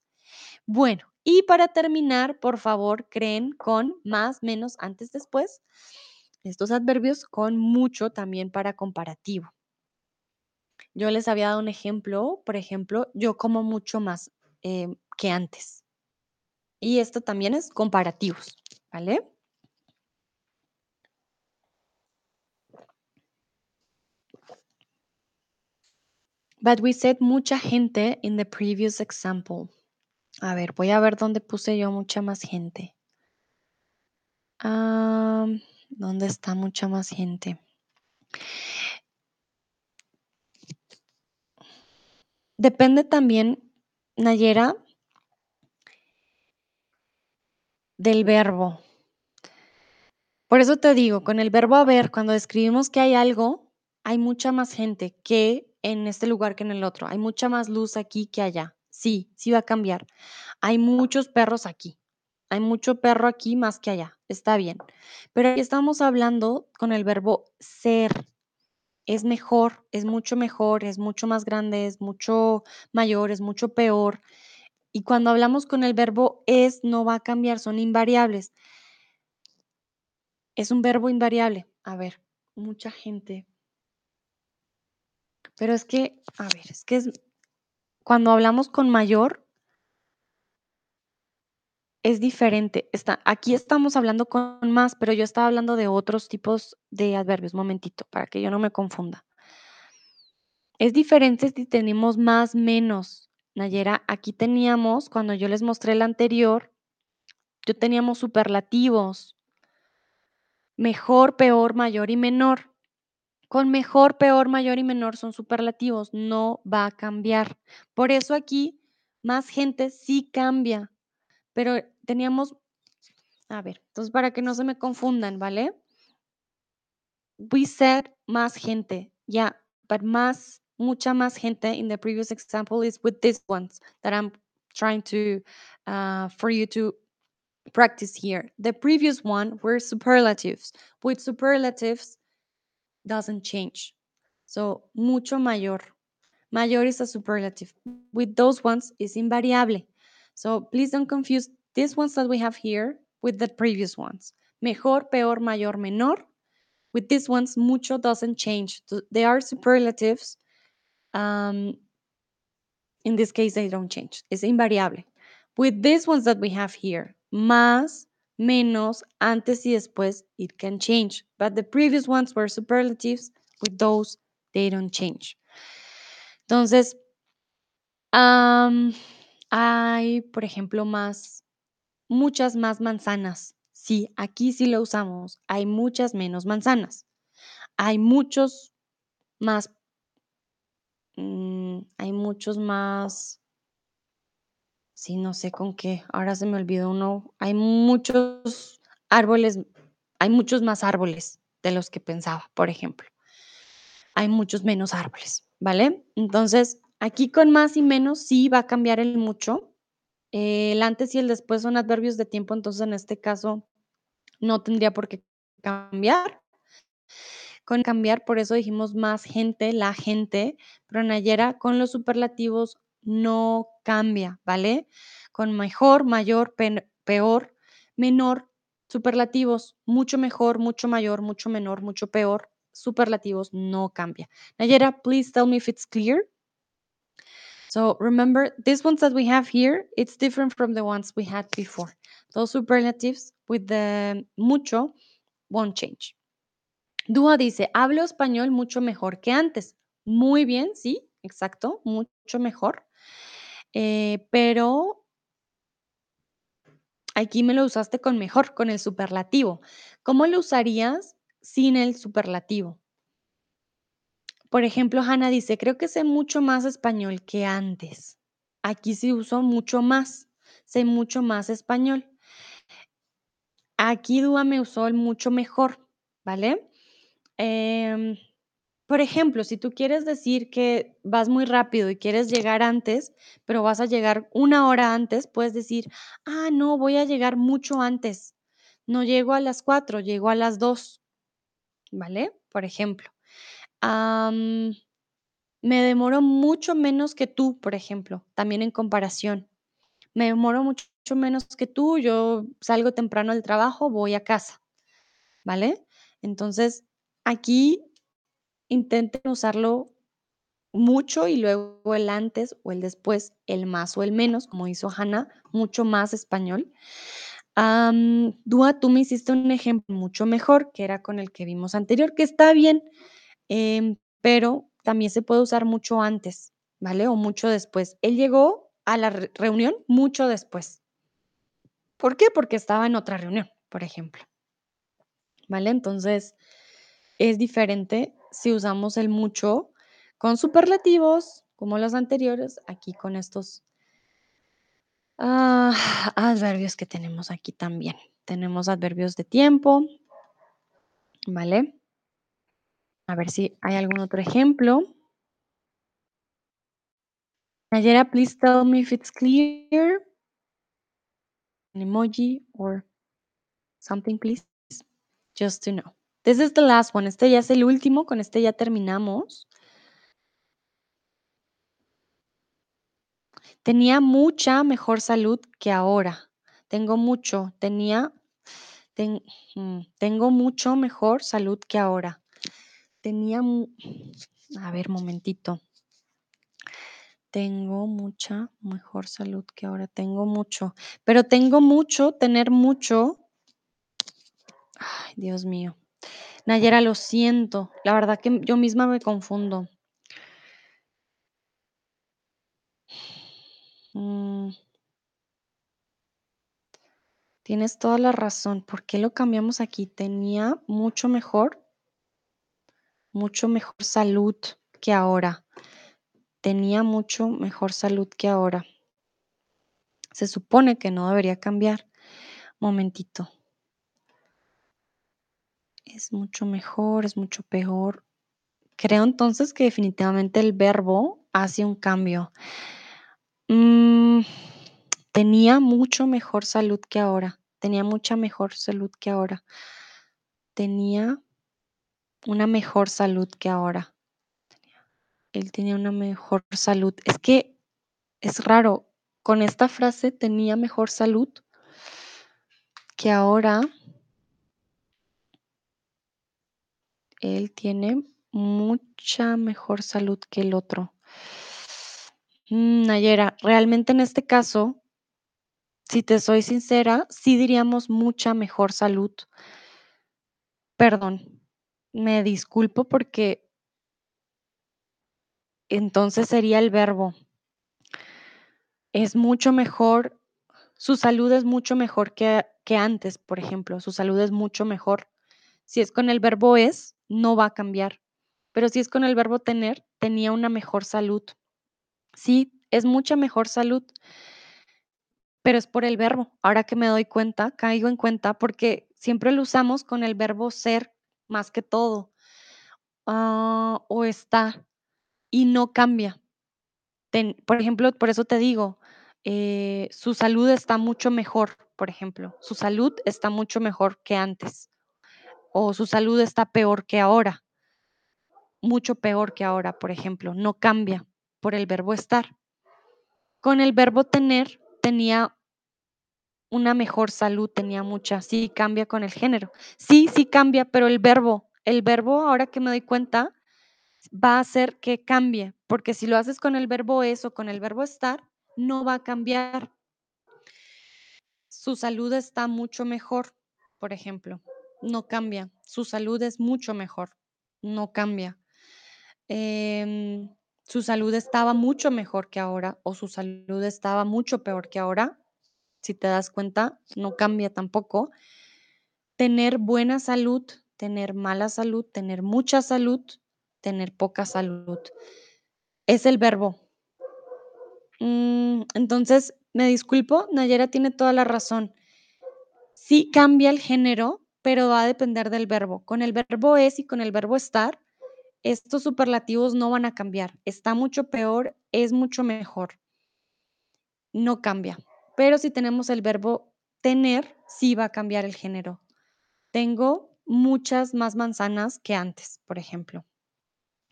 Bueno, y para terminar, por favor, creen con más, menos, antes, después. Estos adverbios con mucho también para comparativo. Yo les había dado un ejemplo, por ejemplo, yo como mucho más eh, que antes. Y esto también es comparativos, ¿vale? But we said mucha gente in the previous example. A ver, voy a ver dónde puse yo mucha más gente. ¿Dónde está mucha más gente? Depende también, Nayera, del verbo. Por eso te digo, con el verbo haber, cuando describimos que hay algo, hay mucha más gente que en este lugar que en el otro. Hay mucha más luz aquí que allá. Sí, sí va a cambiar. Hay muchos perros aquí. Hay mucho perro aquí más que allá. Está bien. Pero aquí estamos hablando con el verbo ser. Es mejor, es mucho mejor, es mucho más grande, es mucho mayor, es mucho peor. Y cuando hablamos con el verbo es, no va a cambiar, son invariables. Es un verbo invariable. A ver, mucha gente. Pero es que, a ver, es que es, cuando hablamos con mayor, es diferente. Está, aquí estamos hablando con más, pero yo estaba hablando de otros tipos de adverbios. Momentito, para que yo no me confunda. Es diferente si tenemos más, menos. Nayera, aquí teníamos, cuando yo les mostré el anterior, yo teníamos superlativos. Mejor, peor, mayor y menor. Con mejor, peor, mayor y menor son superlativos, no va a cambiar. Por eso aquí más gente sí cambia, pero teníamos, a ver, entonces para que no se me confundan, ¿vale? We said más gente, yeah, but más, mucha más gente in the previous example is with these ones that I'm trying to, uh, for you to practice here. The previous one were superlatives. With superlatives, doesn't change. So, mucho mayor. Mayor is a superlative. With those ones is invariable. So, please don't confuse these ones that we have here with the previous ones. Mejor, peor, mayor, menor. With these ones, mucho doesn't change. They are superlatives. Um, in this case, they don't change. It's invariable. With these ones that we have here, más, menos, antes y después, it can change. But the previous ones were superlatives. With those, they don't change. Entonces, hay, por ejemplo, más, muchas más manzanas. Sí, aquí sí lo usamos. Hay muchas menos manzanas. Hay muchos más, mm, hay muchos más, sí, no sé con qué, ahora se me olvidó uno. Hay muchos árboles, hay muchos más árboles de los que pensaba, por ejemplo. Hay muchos menos árboles, ¿vale? Entonces, aquí con más y menos sí va a cambiar el mucho. El antes y el después son adverbios de tiempo, entonces en este caso no tendría por qué cambiar. Con cambiar, por eso dijimos más gente, la gente, pero Nayera con los superlativos no cambia, ¿vale? Con mejor, mayor, peor, menor, superlativos, mucho mejor, mucho mayor, mucho menor, mucho peor, superlativos no cambia. Nayera, please tell me if it's clear. So remember, these ones that we have here, it's different from the ones we had before. Those superlatives with the mucho won't change. Dúa dice, hablo español mucho mejor que antes. Muy bien, sí, exacto, mucho mejor. Eh, pero aquí me lo usaste con mejor, con el superlativo. ¿Cómo lo usarías sin el superlativo? Por ejemplo, Hanna dice, creo que sé mucho más español que antes. Aquí sí uso mucho más, sé mucho más español. Aquí Dúa me usó el mucho mejor, ¿vale? Em, por ejemplo, si tú quieres decir que vas muy rápido y quieres llegar antes, pero vas a llegar una hora antes, puedes decir, ah, no, voy a llegar mucho antes. No llego a las cuatro, llego a las dos. ¿vale? Por ejemplo, me demoro mucho menos que tú, por ejemplo, también en comparación. Me demoro mucho menos que tú, yo salgo temprano del trabajo, voy a casa, ¿vale? Entonces, aquí intenten usarlo mucho y luego el antes o el después, el más o el menos, como hizo Hannah, mucho más español. Am, Dúa, tú me hiciste un ejemplo mucho mejor, que era con el que vimos anterior, que está bien, em, pero también se puede usar mucho antes, ¿vale? O mucho después. Él llegó a la re reunión mucho después. ¿Por qué? Porque estaba en otra reunión, por ejemplo. ¿Vale? Entonces, es diferente si usamos el mucho con superlativos, como los anteriores, aquí con estos ah, adverbios que tenemos aquí también. Tenemos adverbios de tiempo, ¿vale? A ver si hay algún otro ejemplo. Nayera, please tell me if it's clear. An emoji or something, please, just to know. This is the last one. Este ya es el último, con este ya terminamos. Tenía mucha mejor salud que ahora. Tengo mucho, tenía, ten- mm, tengo mucho mejor salud que ahora. Tenía, a ver, momentito. Tengo mucha mejor salud que ahora. Tengo mucho, pero tengo mucho, tener mucho. Ay, Dios mío. Nayera, lo siento. La verdad que yo misma me confundo. Mm, tienes toda la razón. ¿Por qué lo cambiamos aquí? Tenía mucho mejor, mucho mejor salud que ahora. Tenía mucho mejor salud que ahora. Se supone que no debería cambiar. Momentito. Es mucho mejor, es mucho peor. Creo entonces que definitivamente el verbo hace un cambio. Mm, tenía mucho mejor salud que ahora. Tenía mucha mejor salud que ahora. Tenía una mejor salud que ahora. Él tenía una mejor salud. Es que es raro. Con esta frase tenía mejor salud que ahora. Él tiene mucha mejor salud que el otro. Mm, Nayera, realmente en este caso, si te soy sincera, sí diríamos mucha mejor salud. Perdón, me disculpo porque entonces sería el verbo. Es mucho mejor, su salud es mucho mejor que, que antes, por ejemplo, su salud es mucho mejor. Si es con el verbo es, no va a cambiar. Pero si es con el verbo tener, tenía una mejor salud. Sí, es mucha mejor salud, pero es por el verbo. Ahora que me doy cuenta, caigo en cuenta porque siempre lo usamos con el verbo ser más que todo ah, o estar y no cambia. Por ejemplo, por eso te digo, eh, su salud está mucho mejor, por ejemplo, su salud está mucho mejor que antes o su salud está peor que ahora, mucho peor que ahora, por ejemplo, no cambia por el verbo estar. Con el verbo tener tenía una mejor salud, tenía mucha, sí cambia con el género. Sí, sí cambia, pero el verbo, el verbo, ahora que me doy cuenta, va a hacer que cambie, porque si lo haces con el verbo es con el verbo estar, no va a cambiar. Su salud está mucho mejor, por ejemplo, no cambia. Su salud es mucho mejor, no cambia. Em, su salud estaba mucho mejor que ahora o su salud estaba mucho peor que ahora. Si te das cuenta, no cambia tampoco. Tener buena salud, tener mala salud, tener mucha salud, tener poca salud. Es el verbo. Mm, entonces, me disculpo, Nayera tiene toda la razón. Sí cambia el género, pero va a depender del verbo. Con el verbo es y con el verbo estar, estos superlativos no van a cambiar. Está mucho peor, es mucho mejor. No cambia. Pero si tenemos el verbo tener, sí va a cambiar el género. Tengo muchas más manzanas que antes, por ejemplo.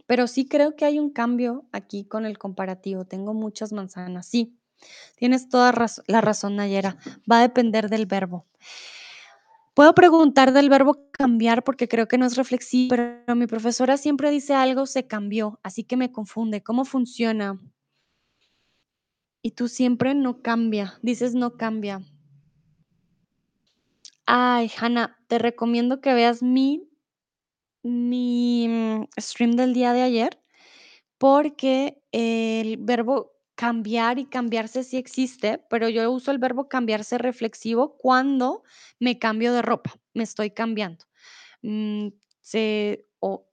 Pero sí creo que hay un cambio aquí con el comparativo. Tengo muchas manzanas. Sí, tienes toda la razón, Nayera. Va a depender del verbo. Puedo preguntar del verbo cambiar porque creo que no es reflexivo, pero mi profesora siempre dice algo se cambió, así que me confunde. ¿Cómo funciona? Y tú siempre no cambia, dices no cambia. Ay, Hannah, te recomiendo que veas mi mi, mm, stream del día de ayer, porque el verbo cambiar y cambiarse sí existe, pero yo uso el verbo cambiarse reflexivo cuando me cambio de ropa, me estoy cambiando. Mm, se o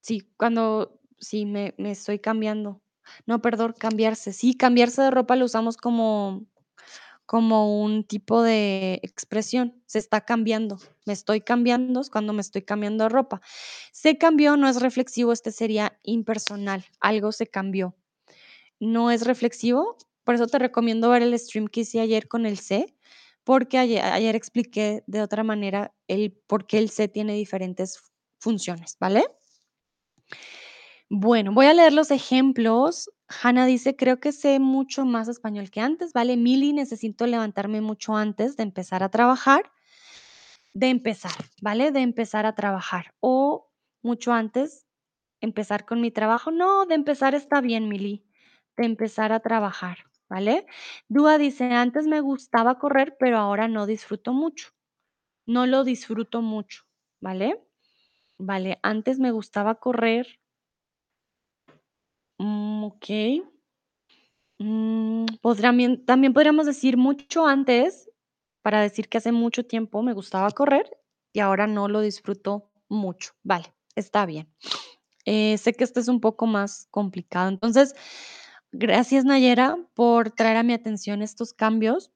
sí, cuando sí, me me estoy cambiando. No, perdón, cambiarse. Sí, cambiarse de ropa lo usamos como como un tipo de expresión, se está cambiando, me estoy cambiando, es cuando me estoy cambiando de ropa. Se cambió no es reflexivo, este sería impersonal, algo se cambió. No es reflexivo, por eso te recomiendo ver el stream que hice ayer con el se, porque aye ayer expliqué de otra manera el por qué el se tiene diferentes funciones, ¿vale? Bueno, voy a leer los ejemplos. Hannah dice: "Creo que sé mucho más español que antes", ¿vale? Mili: "Necesito levantarme mucho antes de empezar a trabajar". De empezar, ¿vale? De empezar a trabajar, o mucho antes, empezar con mi trabajo. No, de empezar está bien, Mili, empezar a trabajar, ¿vale? Dúa dice: "Antes me gustaba correr, pero ahora no disfruto mucho, no lo disfruto mucho", ¿vale? Vale, antes me gustaba correr Mm, okey. Mm, también podríamos decir mucho antes, para decir que hace mucho tiempo me gustaba correr y ahora no lo disfruto mucho. Vale, está bien. Eh, sé que esto es un poco más complicado. Entonces, gracias, Nayera, por traer a mi atención estos cambios.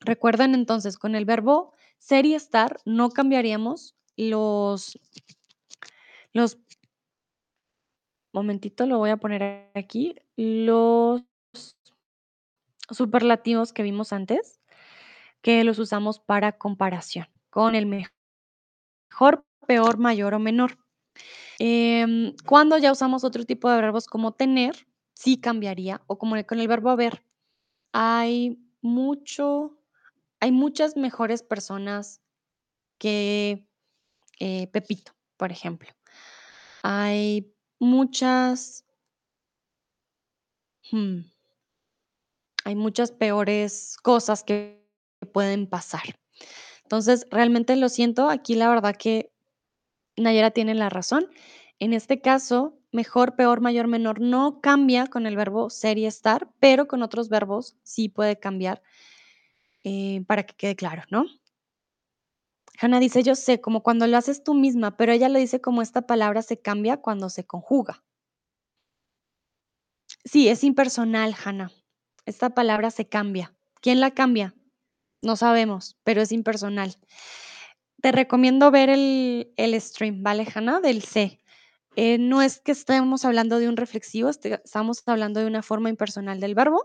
Recuerden, entonces, con el verbo ser y estar no cambiaríamos los los momentito, lo voy a poner aquí, los superlativos que vimos antes, que los usamos para comparación, con el mejor, peor, mayor o menor. Em, cuando ya usamos otro tipo de verbos como tener, sí cambiaría, o como con el verbo haber. Hay mucho hay muchas mejores personas que, eh, Pepito, por ejemplo. Hay muchas mm hay muchas peores cosas que pueden pasar. Entonces, realmente lo siento, aquí la verdad que Nayera tiene la razón. En este caso, mejor, peor, mayor, menor no cambia con el verbo ser y estar, pero con otros verbos sí puede cambiar, eh, para que quede claro, ¿no? Hannah dice: "Yo sé, como cuando lo haces tú misma", pero ella lo dice como esta palabra se cambia cuando se conjuga. Sí, es impersonal, Hannah. Esta palabra se cambia. ¿Quién la cambia? No sabemos, pero es impersonal. Te recomiendo ver el el stream, ¿vale, Hannah? Del se. Eh, no es que estemos hablando de un reflexivo, este, estamos hablando de una forma impersonal del verbo,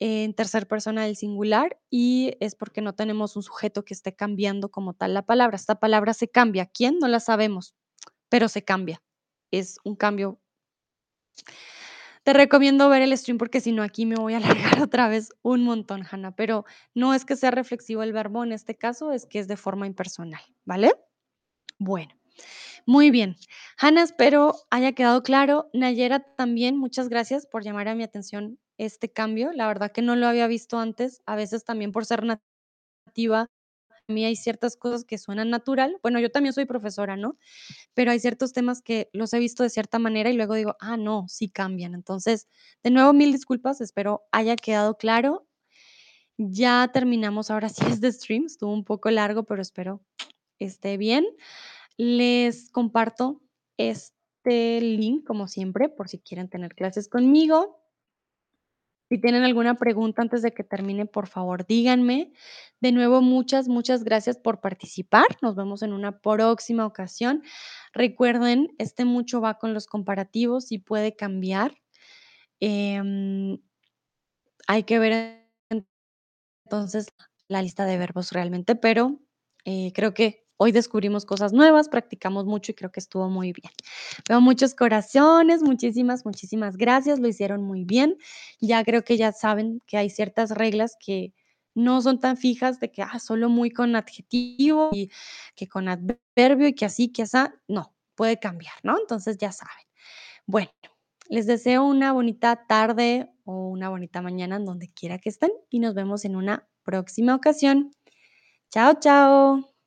en tercer persona del singular, y es porque no tenemos un sujeto que esté cambiando como tal la palabra. Esta palabra se cambia. ¿Quién? No la sabemos, pero se cambia. Es un cambio te recomiendo ver el stream porque si no, aquí me voy a alargar otra vez un montón, Hannah, pero no es que sea reflexivo el verbo en este caso, es que es de forma impersonal, ¿vale? Bueno, muy bien. Hannah, espero haya quedado claro. Nayera, también, muchas gracias por llamar a mi atención este cambio. La verdad que no lo había visto antes, a veces también por ser nativa, a mí hay ciertas cosas que suenan natural. Bueno, yo también soy profesora, ¿no? Pero hay ciertos temas que los he visto de cierta manera y luego digo: "Ah, no, sí cambian". Entonces, de nuevo, mil disculpas, espero haya quedado claro. Ya terminamos ahora sí este stream, estuvo un poco largo, pero espero esté bien. Les comparto este link, como siempre, por si quieren tener clases conmigo. Si tienen alguna pregunta antes de que termine, por favor, díganme. De nuevo, muchas, muchas gracias por participar. Nos vemos en una próxima ocasión. Recuerden, este mucho va con los comparativos y puede cambiar. Em hay que ver entonces la lista de verbos realmente, pero, eh, creo que hoy descubrimos cosas nuevas, practicamos mucho y creo que estuvo muy bien. Veo muchos corazones, muchísimas, muchísimas gracias, lo hicieron muy bien. Ya creo que ya saben que hay ciertas reglas que no son tan fijas de que ah, solo muy con adjetivo y que con adverbio y que así, que así, no, puede cambiar, ¿no? Entonces ya saben. Bueno, les deseo una bonita tarde o una bonita mañana en donde quiera que estén y nos vemos en una próxima ocasión. Chao, chao.